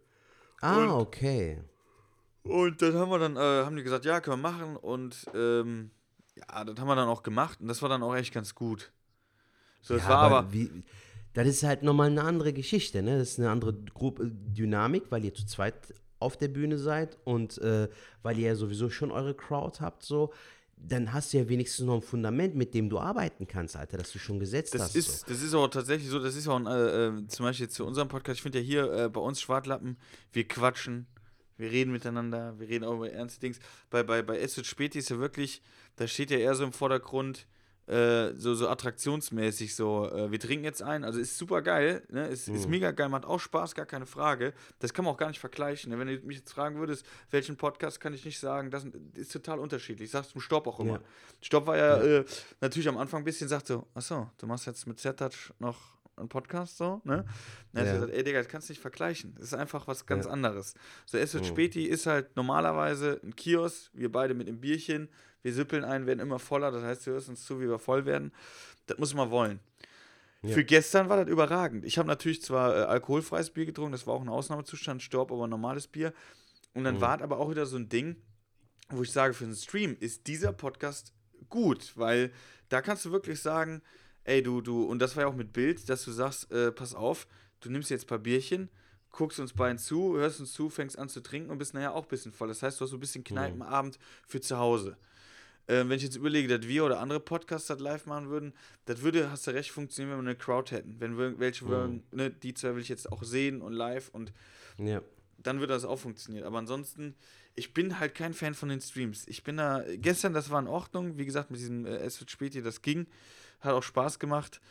Ah, und- okay. Und dann haben wir dann, äh, haben die gesagt, ja, können wir machen und ähm, ja, das haben wir dann auch gemacht und das war dann auch echt ganz gut. So, es Ja, war aber, wie, das ist halt nochmal eine andere Geschichte, ne? Das ist eine andere Gruppe, Dynamik, weil ihr zu zweit auf der Bühne seid und äh, weil ihr ja sowieso schon eure Crowd habt, so. Dann hast du ja wenigstens noch ein Fundament, mit dem du arbeiten kannst, Alter, das du schon gesetzt das hast. ist, so. das ist auch tatsächlich so, das ist auch ein, äh, äh, zum Beispiel zu unserem Podcast, ich finde ja hier äh, bei uns Schwartlappen, wir quatschen, wir reden miteinander, wir reden auch über ernste Dings. Bei, bei, bei Es wird Späti ist ja wirklich, da steht ja eher so im Vordergrund, äh, so, so attraktionsmäßig so, äh, wir trinken jetzt ein, also ist super geil, ne? ist, ist Mhm. mega geil, macht auch Spaß, gar keine Frage. Das kann man auch gar nicht vergleichen. Ne? Wenn du mich jetzt fragen würdest, welchen Podcast kann ich nicht sagen, das ist total unterschiedlich. Ich sag's zum Stopp auch immer. Ja. Stopp war ja, Äh, natürlich am Anfang ein bisschen, sagt so, achso, du machst jetzt mit Z-Touch noch einen Podcast so, ne? Dann Ja. hat gesagt, ey Digga, das kannst du nicht vergleichen. Das ist einfach was ganz Ja. anderes. So, es wird Mhm. Späti ist halt normalerweise ein Kiosk, wir beide mit dem Bierchen, wir süppeln ein, werden immer voller, das heißt, du hörst uns zu, wie wir voll werden. Das muss man wollen. Ja. Für gestern war das überragend. Ich habe natürlich zwar äh, alkoholfreies Bier getrunken, das war auch ein Ausnahmezustand, Storb, aber normales Bier. Und dann Mhm. war es aber auch wieder so ein Ding, wo ich sage, für einen Stream ist dieser Podcast gut, weil da kannst du wirklich sagen, ey, du, du, und das war ja auch mit Bild, dass du sagst, äh, pass auf, du nimmst jetzt ein paar Bierchen, guckst uns beiden zu, hörst uns zu, fängst an zu trinken und bist nachher auch ein bisschen voll. Das heißt, du hast so ein bisschen Kneipenabend für zu Hause. Ähm, wenn ich jetzt überlege, dass wir oder andere Podcasts das live machen würden, das würde, hast du recht, funktionieren, wenn wir eine Crowd hätten. Wenn wir welche würden, ne, die zwei will ich jetzt auch sehen und live und Ja. dann würde das auch funktionieren. Aber ansonsten, ich bin halt kein Fan von den Streams. Ich bin da, gestern, das war in Ordnung, wie gesagt, mit diesem äh, Es wird spät hier, das ging, hat auch Spaß gemacht.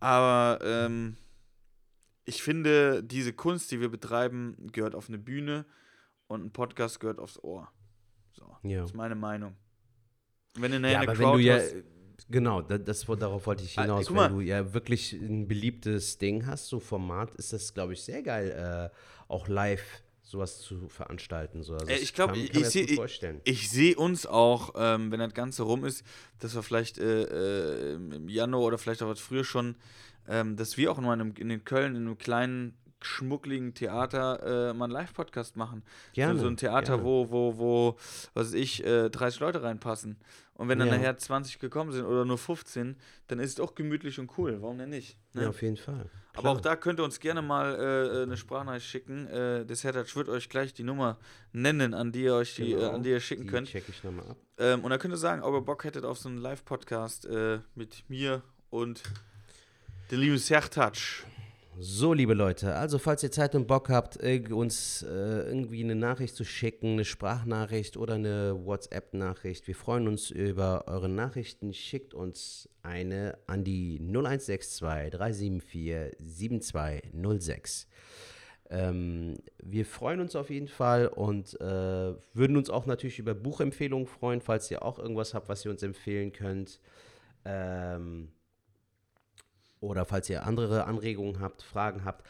Aber ähm, ich finde, diese Kunst, die wir betreiben, gehört auf eine Bühne und ein Podcast gehört aufs Ohr. So, Ja. das ist meine Meinung. Wenn du Ja, eine aber wenn Crowd du ja, hast, genau, da- das, darauf wollte ich Ah, hinaus, guck wenn du ja wirklich ein beliebtes Ding hast, so Format, ist das, glaube ich, sehr geil, äh, auch live sowas zu veranstalten. So. Also Äh, das ich glaub, kann, ich- ich das seh- sehe uns auch, ähm, wenn das Ganze rum ist, dass wir vielleicht äh, äh, im Januar oder vielleicht auch was früher schon, ähm, dass wir auch noch in, in den Köln in einem kleinen schmuckligen Theater äh, mal einen Live-Podcast machen. Gerne, so, so ein Theater, gerne. wo, wo, wo, was weiß ich, äh, 30 Leute reinpassen. Und wenn dann Ja. nachher 20 gekommen sind oder nur 15, dann ist es auch gemütlich und cool. Warum denn nicht? Ne? Ja, auf jeden Fall. Aber auch da könnt ihr uns gerne mal äh, eine Sprachnachricht schicken. Äh, das Hertha wird euch gleich die Nummer nennen, an die ihr euch die, äh, an die ihr schicken Genau. die könnt. check ich nochmal ab. Ähm, und dann könnt ihr sagen, ob ihr Bock hättet auf so einen Live-Podcast äh, mit mir und dem lieben Sertac. So, liebe Leute, also falls ihr Zeit und Bock habt, uns äh, irgendwie eine Nachricht zu schicken, eine Sprachnachricht oder eine WhatsApp-Nachricht, wir freuen uns über eure Nachrichten. Schickt uns eine an die 0162 374 7206. Ähm, wir freuen uns auf jeden Fall und äh, würden uns auch natürlich über Buchempfehlungen freuen, falls ihr auch irgendwas habt, was ihr uns empfehlen könnt. Ähm, oder falls ihr andere Anregungen habt, Fragen habt.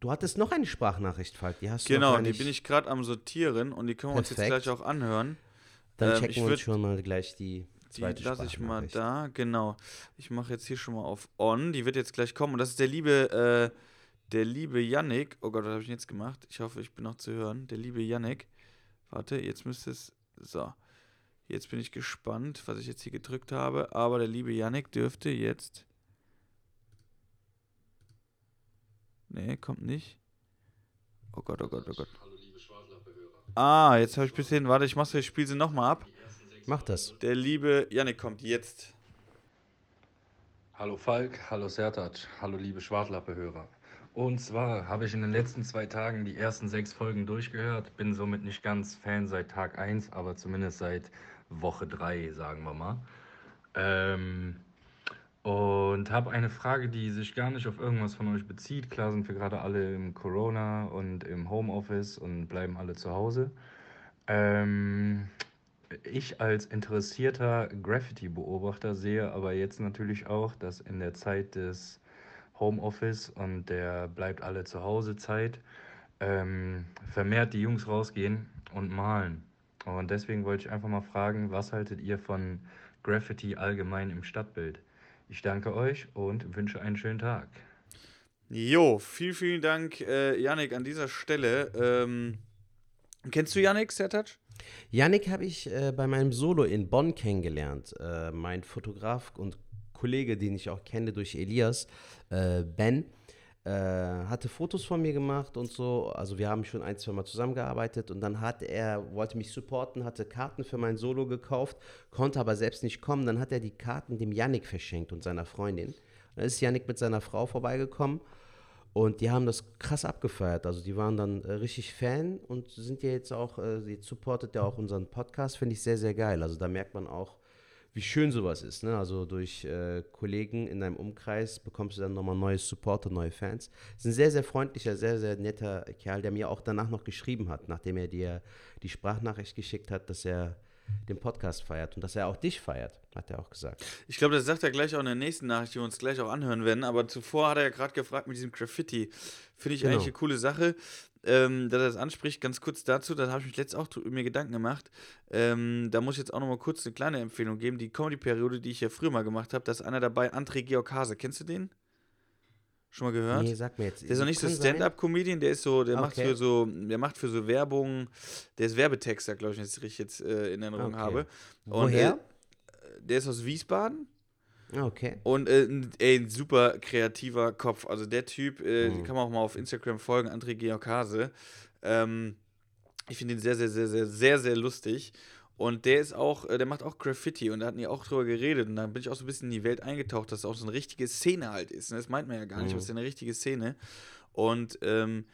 Du hattest noch eine Sprachnachricht, Falk. Die hast du noch Genau, die bin ich gerade am Sortieren und die können wir uns jetzt Perfekt. gleich auch anhören. Dann ähm, checken wir uns schon mal gleich die Die zweite lasse ich mal da, genau. Ich mache jetzt hier schon mal auf On. Die wird jetzt gleich kommen. Und das ist der liebe, äh, der liebe Yannick. Oh Gott, was habe ich denn jetzt gemacht? Ich hoffe, ich bin noch zu hören. Der liebe Yannick. Warte, jetzt müsste es. So. Jetzt bin ich gespannt, was ich jetzt hier gedrückt habe. Aber der liebe Yannick dürfte jetzt. Nee, kommt nicht. Oh Gott, oh Gott, oh Gott. Ah, jetzt habe ich bis hin. Warte, ich mach's, ich spiele sie nochmal ab. Mach das. Der liebe Yannick kommt jetzt. Hallo Falk, hallo Sertac, hallo liebe Schwartlappe-Hörer. Und zwar habe ich in den letzten zwei Tagen die ersten sechs Folgen durchgehört, bin somit nicht ganz Fan seit Tag 1, aber zumindest seit Woche 3, sagen wir mal. Ähm, und habe eine Frage, die sich gar nicht auf irgendwas von euch bezieht. Klar sind wir gerade alle im Corona und im Homeoffice und bleiben alle zu Hause. Ähm, ich als interessierter Graffiti-Beobachter sehe aber jetzt natürlich auch, dass in der Zeit des Homeoffice und der bleibt alle zu Hause Zeit ähm, vermehrt die Jungs rausgehen und malen. Und deswegen wollte ich einfach mal fragen, was haltet ihr von Graffiti allgemein im Stadtbild? Ich danke euch und wünsche einen schönen Tag. Jo, vielen, vielen Dank, äh, Yannick, an dieser Stelle. Ähm, kennst du Yannick, Sertac? Yannick habe ich äh, bei meinem Solo in Bonn kennengelernt. Äh, mein Fotograf und Kollege, den ich auch kenne durch Elias, äh, Ben, äh, hatte Fotos von mir gemacht und so. Also wir haben schon ein, zwei Mal zusammengearbeitet und dann hat er, wollte mich supporten, hatte Karten für mein Solo gekauft, konnte aber selbst nicht kommen. Dann hat er die Karten dem Yannick verschenkt und seiner Freundin. Dann ist Yannick mit seiner Frau vorbeigekommen und die haben das krass abgefeiert. Also die waren dann äh, richtig Fan und sind ja jetzt auch, äh, jetzt supportet ja auch unseren Podcast, finde ich sehr, sehr geil. Also da merkt man auch, wie schön sowas ist. Ne? Also durch äh, Kollegen in deinem Umkreis bekommst du dann nochmal neues Support und neue Fans. Ist ein sehr, sehr freundlicher, sehr, sehr netter Kerl, der mir auch danach noch geschrieben hat, nachdem er dir die Sprachnachricht geschickt hat, dass er den Podcast feiert und dass er auch dich feiert, hat er auch gesagt. Ich glaube, das sagt er gleich auch in der nächsten Nachricht, die wir uns gleich auch anhören werden. Aber zuvor hat er ja gerade gefragt mit diesem Graffiti. Finde ich Genau. eigentlich eine coole Sache, ähm, dass er das anspricht. Ganz kurz dazu, da habe ich mich letztens auch mir Gedanken gemacht. Ähm, da muss ich jetzt auch noch mal kurz eine kleine Empfehlung geben. Die Comedy-Periode, die ich ja früher mal gemacht habe, da ist einer dabei, André Georg Hase. Kennst du den? Schon mal gehört? Nee, sag mir jetzt. Der ist auch nicht so. Stand-up-Comedian, der ist so, der macht Okay. für so, der macht für so Werbung, der ist Werbetexter, glaube ich, wenn ich es richtig jetzt äh, in Erinnerung Okay. habe. Und, Woher? Äh, der ist aus Wiesbaden Okay. Und äh, ein- ey, ein super kreativer Kopf. Also der Typ, äh, Mhm. kann man auch mal auf Instagram folgen, André Georgase. Ähm, ich finde ihn sehr, sehr, sehr, sehr, sehr, sehr lustig. Und der ist auch, äh, der macht auch Graffiti und da hatten die auch drüber geredet. Und da bin ich auch so ein bisschen in die Welt eingetaucht, dass es auch so eine richtige Szene halt ist. ne? Das meint man ja gar nicht, Mhm. aber es ist ja eine richtige Szene. Und ähm,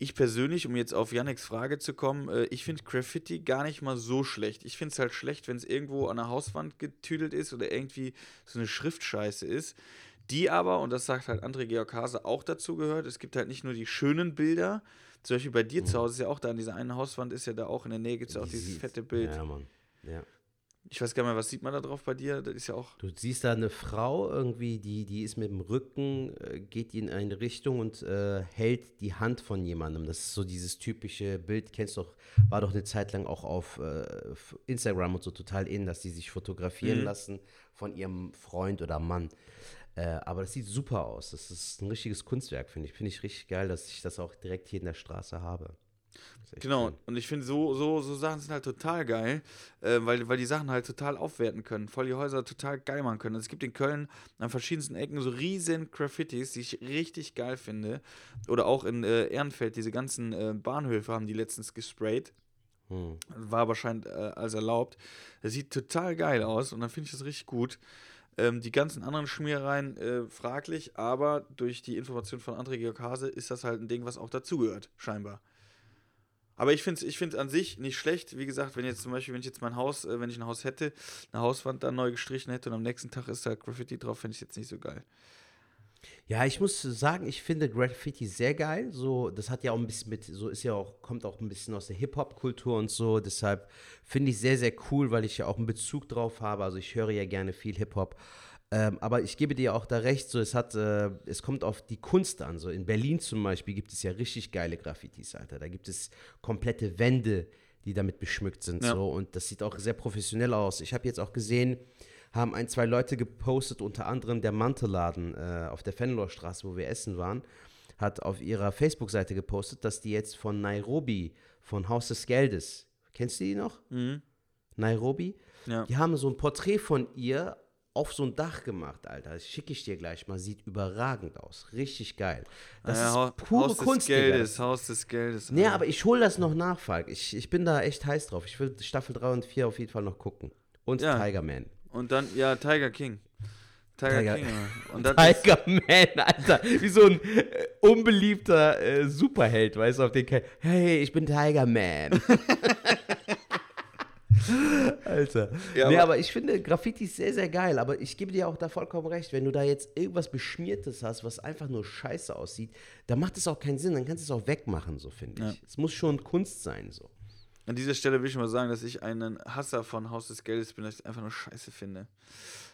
ich persönlich, um jetzt auf Yannicks Frage zu kommen, äh, ich finde Graffiti gar nicht mal so schlecht. Ich finde es halt schlecht, wenn es irgendwo an der Hauswand getüdelt ist oder irgendwie so eine Schriftscheiße ist. Die aber, und das sagt halt André Georg Hase auch dazu gehört, es gibt halt nicht nur die schönen Bilder, zum Beispiel bei dir zu Hause ist ja auch da an dieser einen Hauswand, ist ja da auch in der Nähe, gibt es ja auch Die dieses fette Bild. Ja, Mann. Ja. Ich weiß gar nicht mehr, was sieht man da drauf bei dir? Das ist ja auch. Du siehst da eine Frau irgendwie, die, die ist mit dem Rücken, äh, geht in eine Richtung und äh, hält die Hand von jemandem. Das ist so dieses typische Bild, kennst du doch, war doch eine Zeit lang auch auf äh, Instagram und so total in, dass die sich fotografieren Mhm. lassen von ihrem Freund oder Mann. Äh, aber das sieht super aus. Das ist ein richtiges Kunstwerk, finde ich. Finde ich richtig geil, dass ich das auch direkt hier in der Straße habe. Genau, schön. und ich finde, so, so, so Sachen sind halt total geil, äh, weil, weil die Sachen halt total aufwerten können, voll die Häuser total geil machen können. Also es gibt in Köln an verschiedensten Ecken so riesen Graffitis, die ich richtig geil finde. Oder auch in äh, Ehrenfeld, diese ganzen äh, Bahnhöfe haben die letztens gesprayt. Hm. War wahrscheinlich äh, als erlaubt. Das sieht total geil aus und dann finde ich das richtig gut. Ähm, die ganzen anderen Schmierereien äh, fraglich, aber durch die Information von André Georg Hase ist das halt ein Ding, was auch dazugehört, scheinbar. Aber ich finde es ich find's an sich nicht schlecht. Wie gesagt, wenn jetzt zum Beispiel, wenn ich jetzt mein Haus, äh, wenn ich ein Haus hätte, eine Hauswand da neu gestrichen hätte und am nächsten Tag ist da Graffiti drauf, fände ich jetzt nicht so geil. Ja, ich muss sagen, ich finde Graffiti sehr geil. So, das hat ja auch ein bisschen mit, so ist ja auch, kommt auch ein bisschen aus der Hip-Hop-Kultur und so. Deshalb finde ich sehr, sehr cool, weil ich ja auch einen Bezug drauf habe. Also ich höre ja gerne viel Hip-Hop. Ähm, aber ich gebe dir auch da recht, so es hat, äh, es kommt auf die Kunst an. So in Berlin zum Beispiel gibt es ja richtig geile Graffitis, Alter. Da gibt es komplette Wände, die damit beschmückt sind. Ja. So und das sieht auch sehr professionell aus. Ich habe jetzt auch gesehen, haben ein, zwei Leute gepostet, unter anderem der Mantelladen äh, auf der Fenlorstraße, wo wir essen waren, hat auf ihrer Facebook-Seite gepostet, dass die jetzt von Nairobi, von Haus des Geldes, kennst du die noch? Mhm. Nairobi? Ja. Die haben so ein Porträt von ihr auf so ein Dach gemacht, Alter. Das schicke ich dir gleich mal. Sieht überragend aus. Richtig geil. Das Naja, ist Hau- pure Haus Kunst, des Digga. Geldes, Haus des Geldes. Nee, Alter. aber ich hole das noch nach, Falk. Ich, ich bin da echt heiß drauf. Ich will Staffel 3 und 4 auf jeden Fall noch gucken. Und Ja. Tiger Man. Und dann, ja, Tiger King. Tiger, Tiger- King. ja. [LAUGHS] Und das Tiger Man, Alter. Wie so ein äh, unbeliebter äh, Superheld, weißt du, auf den Ke Hey, ich bin Tiger Man. [LAUGHS] [LAUGHS] Alter. Ja, nee, aber- aber ich finde Graffiti ist sehr, sehr geil. Aber ich gebe dir auch da vollkommen recht. Wenn du da jetzt irgendwas Beschmiertes hast, was einfach nur scheiße aussieht, dann macht es auch keinen Sinn. Dann kannst du es auch wegmachen, so finde Ja. ich. Es muss schon Kunst sein, so. An dieser Stelle will ich mal sagen, dass ich einen Hasser von Haus des Geldes bin, dass ich einfach nur scheiße finde.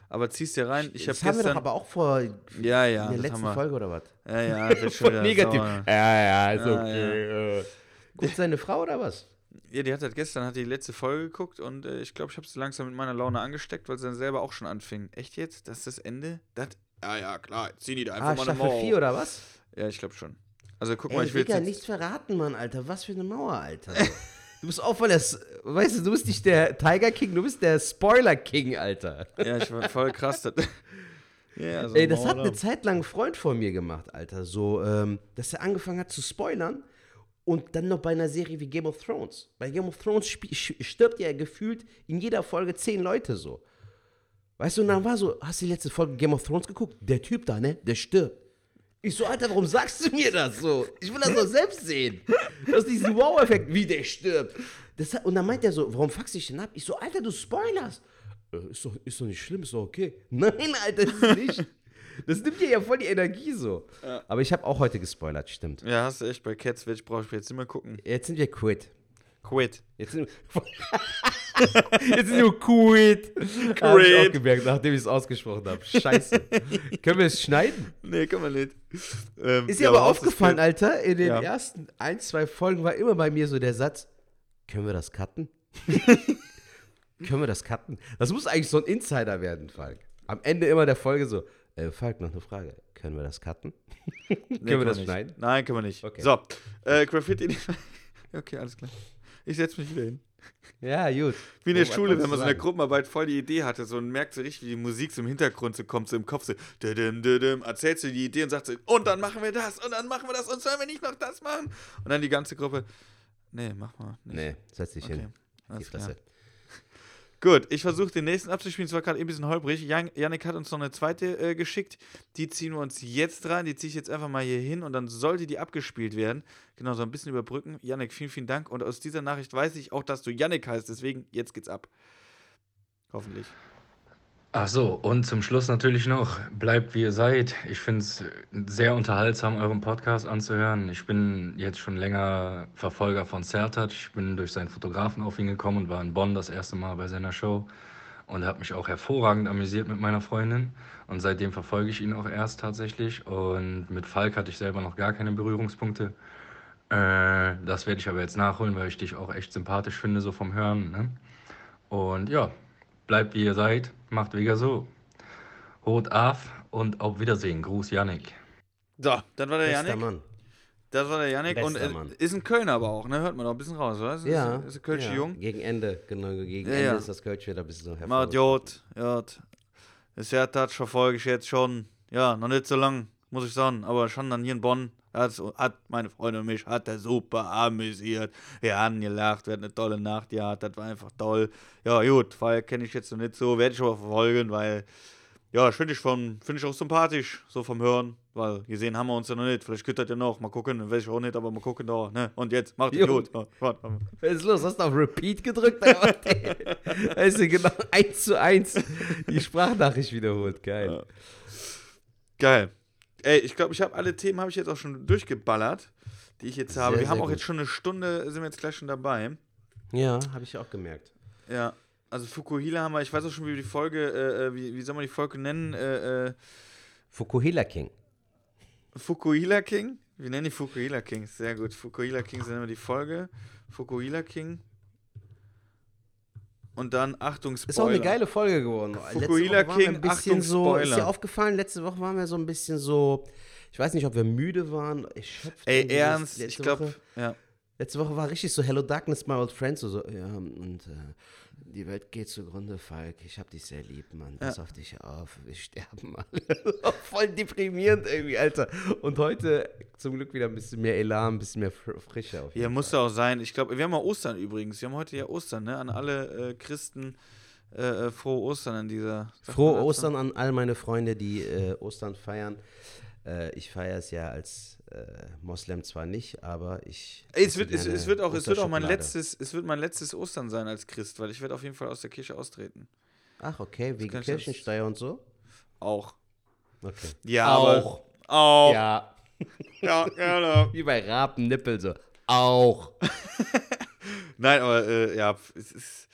Aber zieh's dir rein. Ich habe das haben wir doch gestern. aber auch vor ja, ja, in der das letzten. Folge oder was? Ja, ja, wird [LAUGHS] schon Voll wieder negativ. Ja, ja, ist Ja, okay. äh. Guckt seine Frau oder was? Ja, die hat halt gestern hat die letzte Folge geguckt und äh, ich glaube, ich habe sie langsam mit meiner Laune angesteckt, weil sie dann selber auch schon anfing. Echt jetzt? Das ist das Ende? Das? Ja, ja, klar. Ziehen die da einfach Ah, mal Staffel eine Mauer. 4 oder was? Ja, ich glaube schon. Also guck Ey, mal, ich will Digga, jetzt. nichts verraten, Mann, Alter. Was für eine Mauer, Alter. [LAUGHS] Du bist auch voll der, weißt du, du bist nicht der Tiger King, du bist der Spoiler King, Alter. Ja, ich war voll krass. Das, [LAUGHS] ja, also Ey, das Mauer hat eine Zeit lang ein Freund von mir gemacht, Alter. So, ähm, dass er angefangen hat zu spoilern und dann noch bei einer Serie wie Game of Thrones. Bei Game of Thrones stirbt ja gefühlt in jeder Folge zehn Leute so. Weißt du, und dann war so, hast du die letzte Folge Game of Thrones geguckt? Der Typ da, ne? Der stirbt. Ich so, Alter, warum sagst du mir das so? Ich will das doch selbst sehen. Du hast diesen Wow-Effekt, wie der stirbt. Das, und dann meint er so, warum fuckst du dich denn ab? Ich so, Alter, du spoilerst. Äh, ist, doch, ist doch nicht schlimm, ist doch okay. Nein, Alter, ist nicht. Das nimmt dir ja voll die Energie so. Aber ich habe auch heute gespoilert, stimmt. Ja, hast du echt bei Cats, ich brauche ich jetzt nicht mehr gucken. Jetzt sind wir quit. Quit. Jetzt sind wir, [LAUGHS] Jetzt sind wir quit. Hab ich auch gemerkt, nachdem ich es ausgesprochen habe. Scheiße. Können wir es schneiden? Nee, kann man nicht. Ähm, Ist dir ja, aber aufgefallen, Alter, in den Ja. ersten ein, zwei Folgen war immer bei mir so der Satz, können wir das cutten? [LAUGHS] können wir das cutten? Das muss eigentlich so ein Insider werden, Falk. Am Ende immer der Folge so, äh, Falk, noch eine Frage. Können wir das cutten? [LAUGHS] Nee, können wir das schneiden? nicht. Nein, können wir nicht. Okay. So, äh, Graffiti. [LAUGHS] okay, alles klar. Ich setze mich wieder hin. Ja, gut. Wie in der Was Schule, wenn man so in der? Gruppenarbeit voll die Idee hatte, so und merkt so richtig, wie die Musik so im Hintergrund so kommt, so im Kopf so, düdüm, düdüm, erzählst du die Idee und sagst so, und dann machen wir das, und dann machen wir das, und sollen wir nicht noch das machen? Und dann die ganze Gruppe, nee, mach mal. Nicht. Nee, setz dich Okay, hin. Die alles klar. Gut, ich versuche den nächsten abzuspielen. Es war gerade ein bisschen holprig. Jan Janik hat uns noch eine zweite äh, geschickt. Die ziehen wir uns jetzt rein. Die ziehe ich jetzt einfach mal hier hin und dann sollte die abgespielt werden. Genau, so ein bisschen überbrücken. Janik, vielen, vielen Dank. Und aus dieser Nachricht weiß ich auch, dass du Janik heißt. Deswegen, jetzt geht's ab. Hoffentlich. Ach so, und zum Schluss natürlich noch, bleibt wie ihr seid. Ich finde es sehr unterhaltsam, euren Podcast anzuhören. Ich bin jetzt schon länger Verfolger von Sertac. Ich bin durch seinen Fotografen auf ihn gekommen und war in Bonn das erste Mal bei seiner Show und habe mich auch hervorragend amüsiert mit meiner Freundin. Und seitdem verfolge ich ihn auch erst tatsächlich. Und mit Falk hatte ich selber noch gar keine Berührungspunkte. Äh, das werde ich aber jetzt nachholen, weil ich dich auch echt sympathisch finde, so vom Hören. Ne? Und ja, bleibt wie ihr seid, macht wieder so. Hot af und auf Wiedersehen. Gruß Yannick. So, dann war der Bester Janik. Mann. Das war der Janik. Bester Und äh, ist ein Kölner aber auch, ne? Hört man auch ein bisschen raus, oder? Ist, Ja. Ist, ist ein Kölsche ja. Jung. Gegen Ende, genau, gegen Ja, Ende ja. ist das Kölsch wieder ein bisschen so hervorragend. Jod, Jod. Das Sertac verfolge ich jetzt schon, ja, noch nicht so lang, muss ich sagen, aber schon dann hier in Bonn. Hat, hat meine Freundin und mich, hat er super amüsiert. Wir haben gelacht, wir hatten eine tolle Nacht, ja, das war einfach toll. Ja, gut, Fall kenne ich jetzt noch nicht so, werde ich aber verfolgen, weil, ja, finde ich, von- find ich auch sympathisch, so vom Hören, weil gesehen haben wir uns ja noch nicht. Vielleicht das ja noch, mal gucken, weiß ich auch nicht, aber mal gucken da, ne? Und jetzt, macht es Gut. Ja. Was ist los? Hast du auf Repeat gedrückt? [LAUGHS] Weißt du, genau eins zu eins die Sprachnachricht wiederholt. Geil. Ja. Geil. Ey, ich glaube, ich habe alle Themen habe ich jetzt auch schon durchgeballert, die ich jetzt habe. Sehr, wir haben auch gut. jetzt schon eine Stunde, sind wir jetzt gleich schon dabei. Ja, habe ich auch gemerkt. Ja. Also Fukuhila haben wir, ich weiß auch schon, wie wir die Folge, äh, äh, wie, wie soll man die Folge nennen? Äh, äh, Fukuhila King. Fukuhila King? Wir nennen die Fukuhila Kings. Sehr gut. Fukuhila Kings nennen wir die Folge. Fukuhila King. Und dann, Achtung, Spoiler. Ist auch eine geile Folge geworden. Fukuhila King, ein bisschen Achtung, so, ist Spoiler. dir aufgefallen, letzte Woche waren wir so ein bisschen so, ich weiß nicht, ob wir müde waren. Ey, ernst, ich glaube, ja. Letzte Woche war richtig so Hello Darkness, my old friend. So, so ja, und äh, die Welt geht zugrunde, Falk. Ich hab dich sehr lieb, Mann. Pass auf dich auf. Wir sterben alle. [LAUGHS] Voll deprimierend irgendwie, Alter. Und heute zum Glück wieder ein bisschen mehr Elan, ein bisschen mehr fr Frische. Auf Ja, muss auch sein. Ich glaube, wir haben ja Ostern übrigens. Wir haben heute ja Ostern, ne? An alle äh, Christen äh, äh, frohe Ostern an dieser. Frohe? Ostern an all meine Freunde, die äh, Ostern feiern. Äh, ich feiere es ja als äh, Moslem zwar nicht, aber ich. Ey, es wird, es, es, wird auch, es wird auch mein letztes, es wird mein letztes Ostern sein als Christ, weil ich werde auf jeden Fall aus der Kirche austreten. Ach, okay, wegen Kirchensteuer und so? Auch. Okay. Ja, Auch. aber. Auch. Ja, Ja, ja, [LAUGHS] wie bei Rapennippel so. Auch. [LAUGHS] Nein, aber äh, ja, es ist.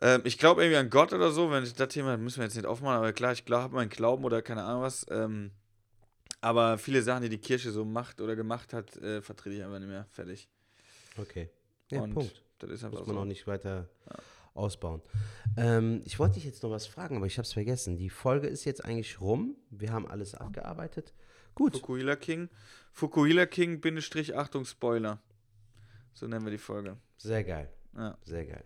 Ähm, ich glaube irgendwie an Gott oder so, wenn ich das Thema müssen wir jetzt nicht aufmachen, aber klar, ich glaube, habe meinen Glauben oder keine Ahnung was. Ähm, aber viele Sachen, die die Kirche so macht oder gemacht hat, äh, vertrete ich einfach nicht mehr. Fertig. Okay. Ja, Und Punkt. Das ist einfach Muss man so. auch nicht weiter ausbauen. Ähm, ich wollte dich jetzt noch was fragen, aber ich habe es vergessen. Die Folge ist jetzt eigentlich rum. Wir haben alles abgearbeitet. Gut. Fukuhila King. Fukuhila King, Bindestrich, Achtung, Spoiler. So nennen wir die Folge. Sehr geil. Ja. Sehr geil.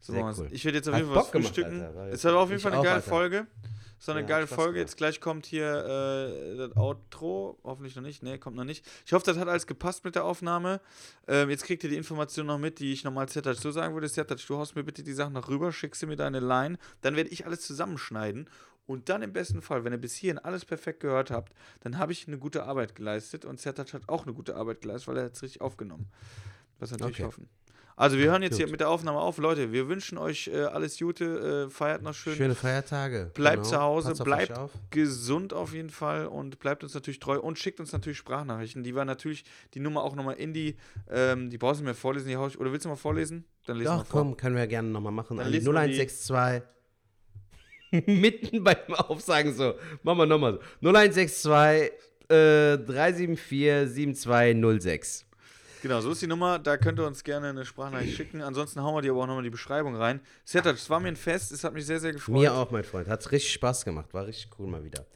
So cool. Ich werde jetzt auf Hat jeden Fall was Bock frühstücken. Es hat auf jeden Fall eine auch, geile Alter. Folge. So eine Ja, geile Folge. gemacht. Jetzt gleich kommt hier äh, das Outro. Hoffentlich noch nicht. Nee, kommt noch nicht. Ich hoffe, das hat alles gepasst mit der Aufnahme. Ähm, jetzt kriegt ihr die Information noch mit, die ich nochmal Zertac so sagen würde. Zertac, du haust mir bitte die Sachen noch rüber, schickst du mir deine Line. Dann werde ich alles zusammenschneiden. Und dann im besten Fall, wenn ihr bis hierhin alles perfekt gehört habt, dann habe ich eine gute Arbeit geleistet. Und Zertac hat auch eine gute Arbeit geleistet, weil er hat es richtig aufgenommen. Was natürlich Okay. hoffen. Also wir hören jetzt hier Gut. mit der Aufnahme auf. Leute, wir wünschen euch äh, alles Gute, äh, feiert noch schön. Schöne Feiertage. Bleibt zu Hause, Passt bleibt auf. gesund auf jeden Fall und bleibt uns natürlich treu und schickt uns natürlich Sprachnachrichten. Die war natürlich die Nummer auch nochmal in die, ähm, die brauchst du mir vorlesen, die hau ich, oder willst du mal vorlesen? Dann lesen Doch, vor. komm, können wir gerne nochmal machen. Dann An die lesen wir die- 0162. [LAUGHS] Mitten beim Aufsagen so. Machen wir nochmal so. 0162 äh, 374 7206. Genau, so ist die Nummer. Da könnt ihr uns gerne eine Sprachnachricht [CLEARS THROAT] schicken. Ansonsten hauen wir dir aber auch nochmal die Beschreibung rein. Sertac, es war mir ein Fest, es hat mich sehr, sehr gefreut. Mir auch, mein Freund. Hat richtig Spaß gemacht. War richtig cool mal wieder.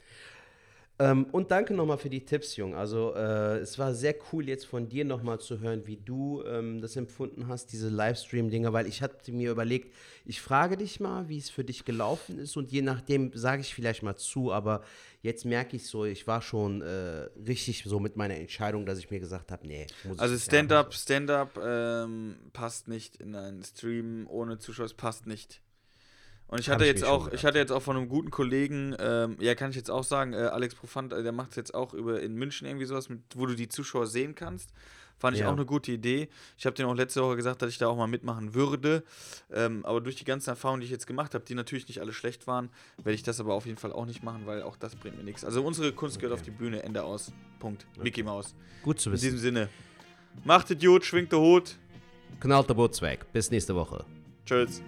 Ähm, und danke nochmal für die Tipps, Jung. Also äh, es war sehr cool jetzt von dir nochmal zu hören, wie du ähm, das empfunden hast, diese Livestream-Dinger, weil ich hatte mir überlegt, ich frage dich mal, wie es für dich gelaufen ist und je nachdem sage ich vielleicht mal zu, aber jetzt merke ich so, ich war schon äh, richtig so mit meiner Entscheidung, dass ich mir gesagt habe, nee. Muss Also Stand-up, Stand-up ähm, passt nicht in einen Stream ohne Zuschauer, es passt nicht. Und ich hatte ich jetzt auch, ich hatte jetzt auch von einem guten Kollegen, ähm, ja, kann ich jetzt auch sagen, äh, Alex Profant, äh, der macht es jetzt auch über in München irgendwie sowas, mit, wo du die Zuschauer sehen kannst. Fand ich Ja. auch eine gute Idee. Ich habe den auch letzte Woche gesagt, dass ich da auch mal mitmachen würde. Ähm, aber durch die ganzen Erfahrungen, die ich jetzt gemacht habe, die natürlich nicht alle schlecht waren, werde ich das aber auf jeden Fall auch nicht machen, weil auch das bringt mir nichts. Also unsere Kunst gehört auf die Bühne, Ende aus. Punkt. Mickey Maus. Gut zu In diesem wissen. Sinne. Macht gut, schwingt der Hut. Knallt der Boots weg. Bis nächste Woche. Tschüss.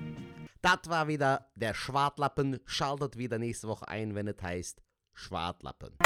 Das war wieder der Schwartlappen. Schaltet wieder nächste Woche ein, wenn es heißt Schwartlappen.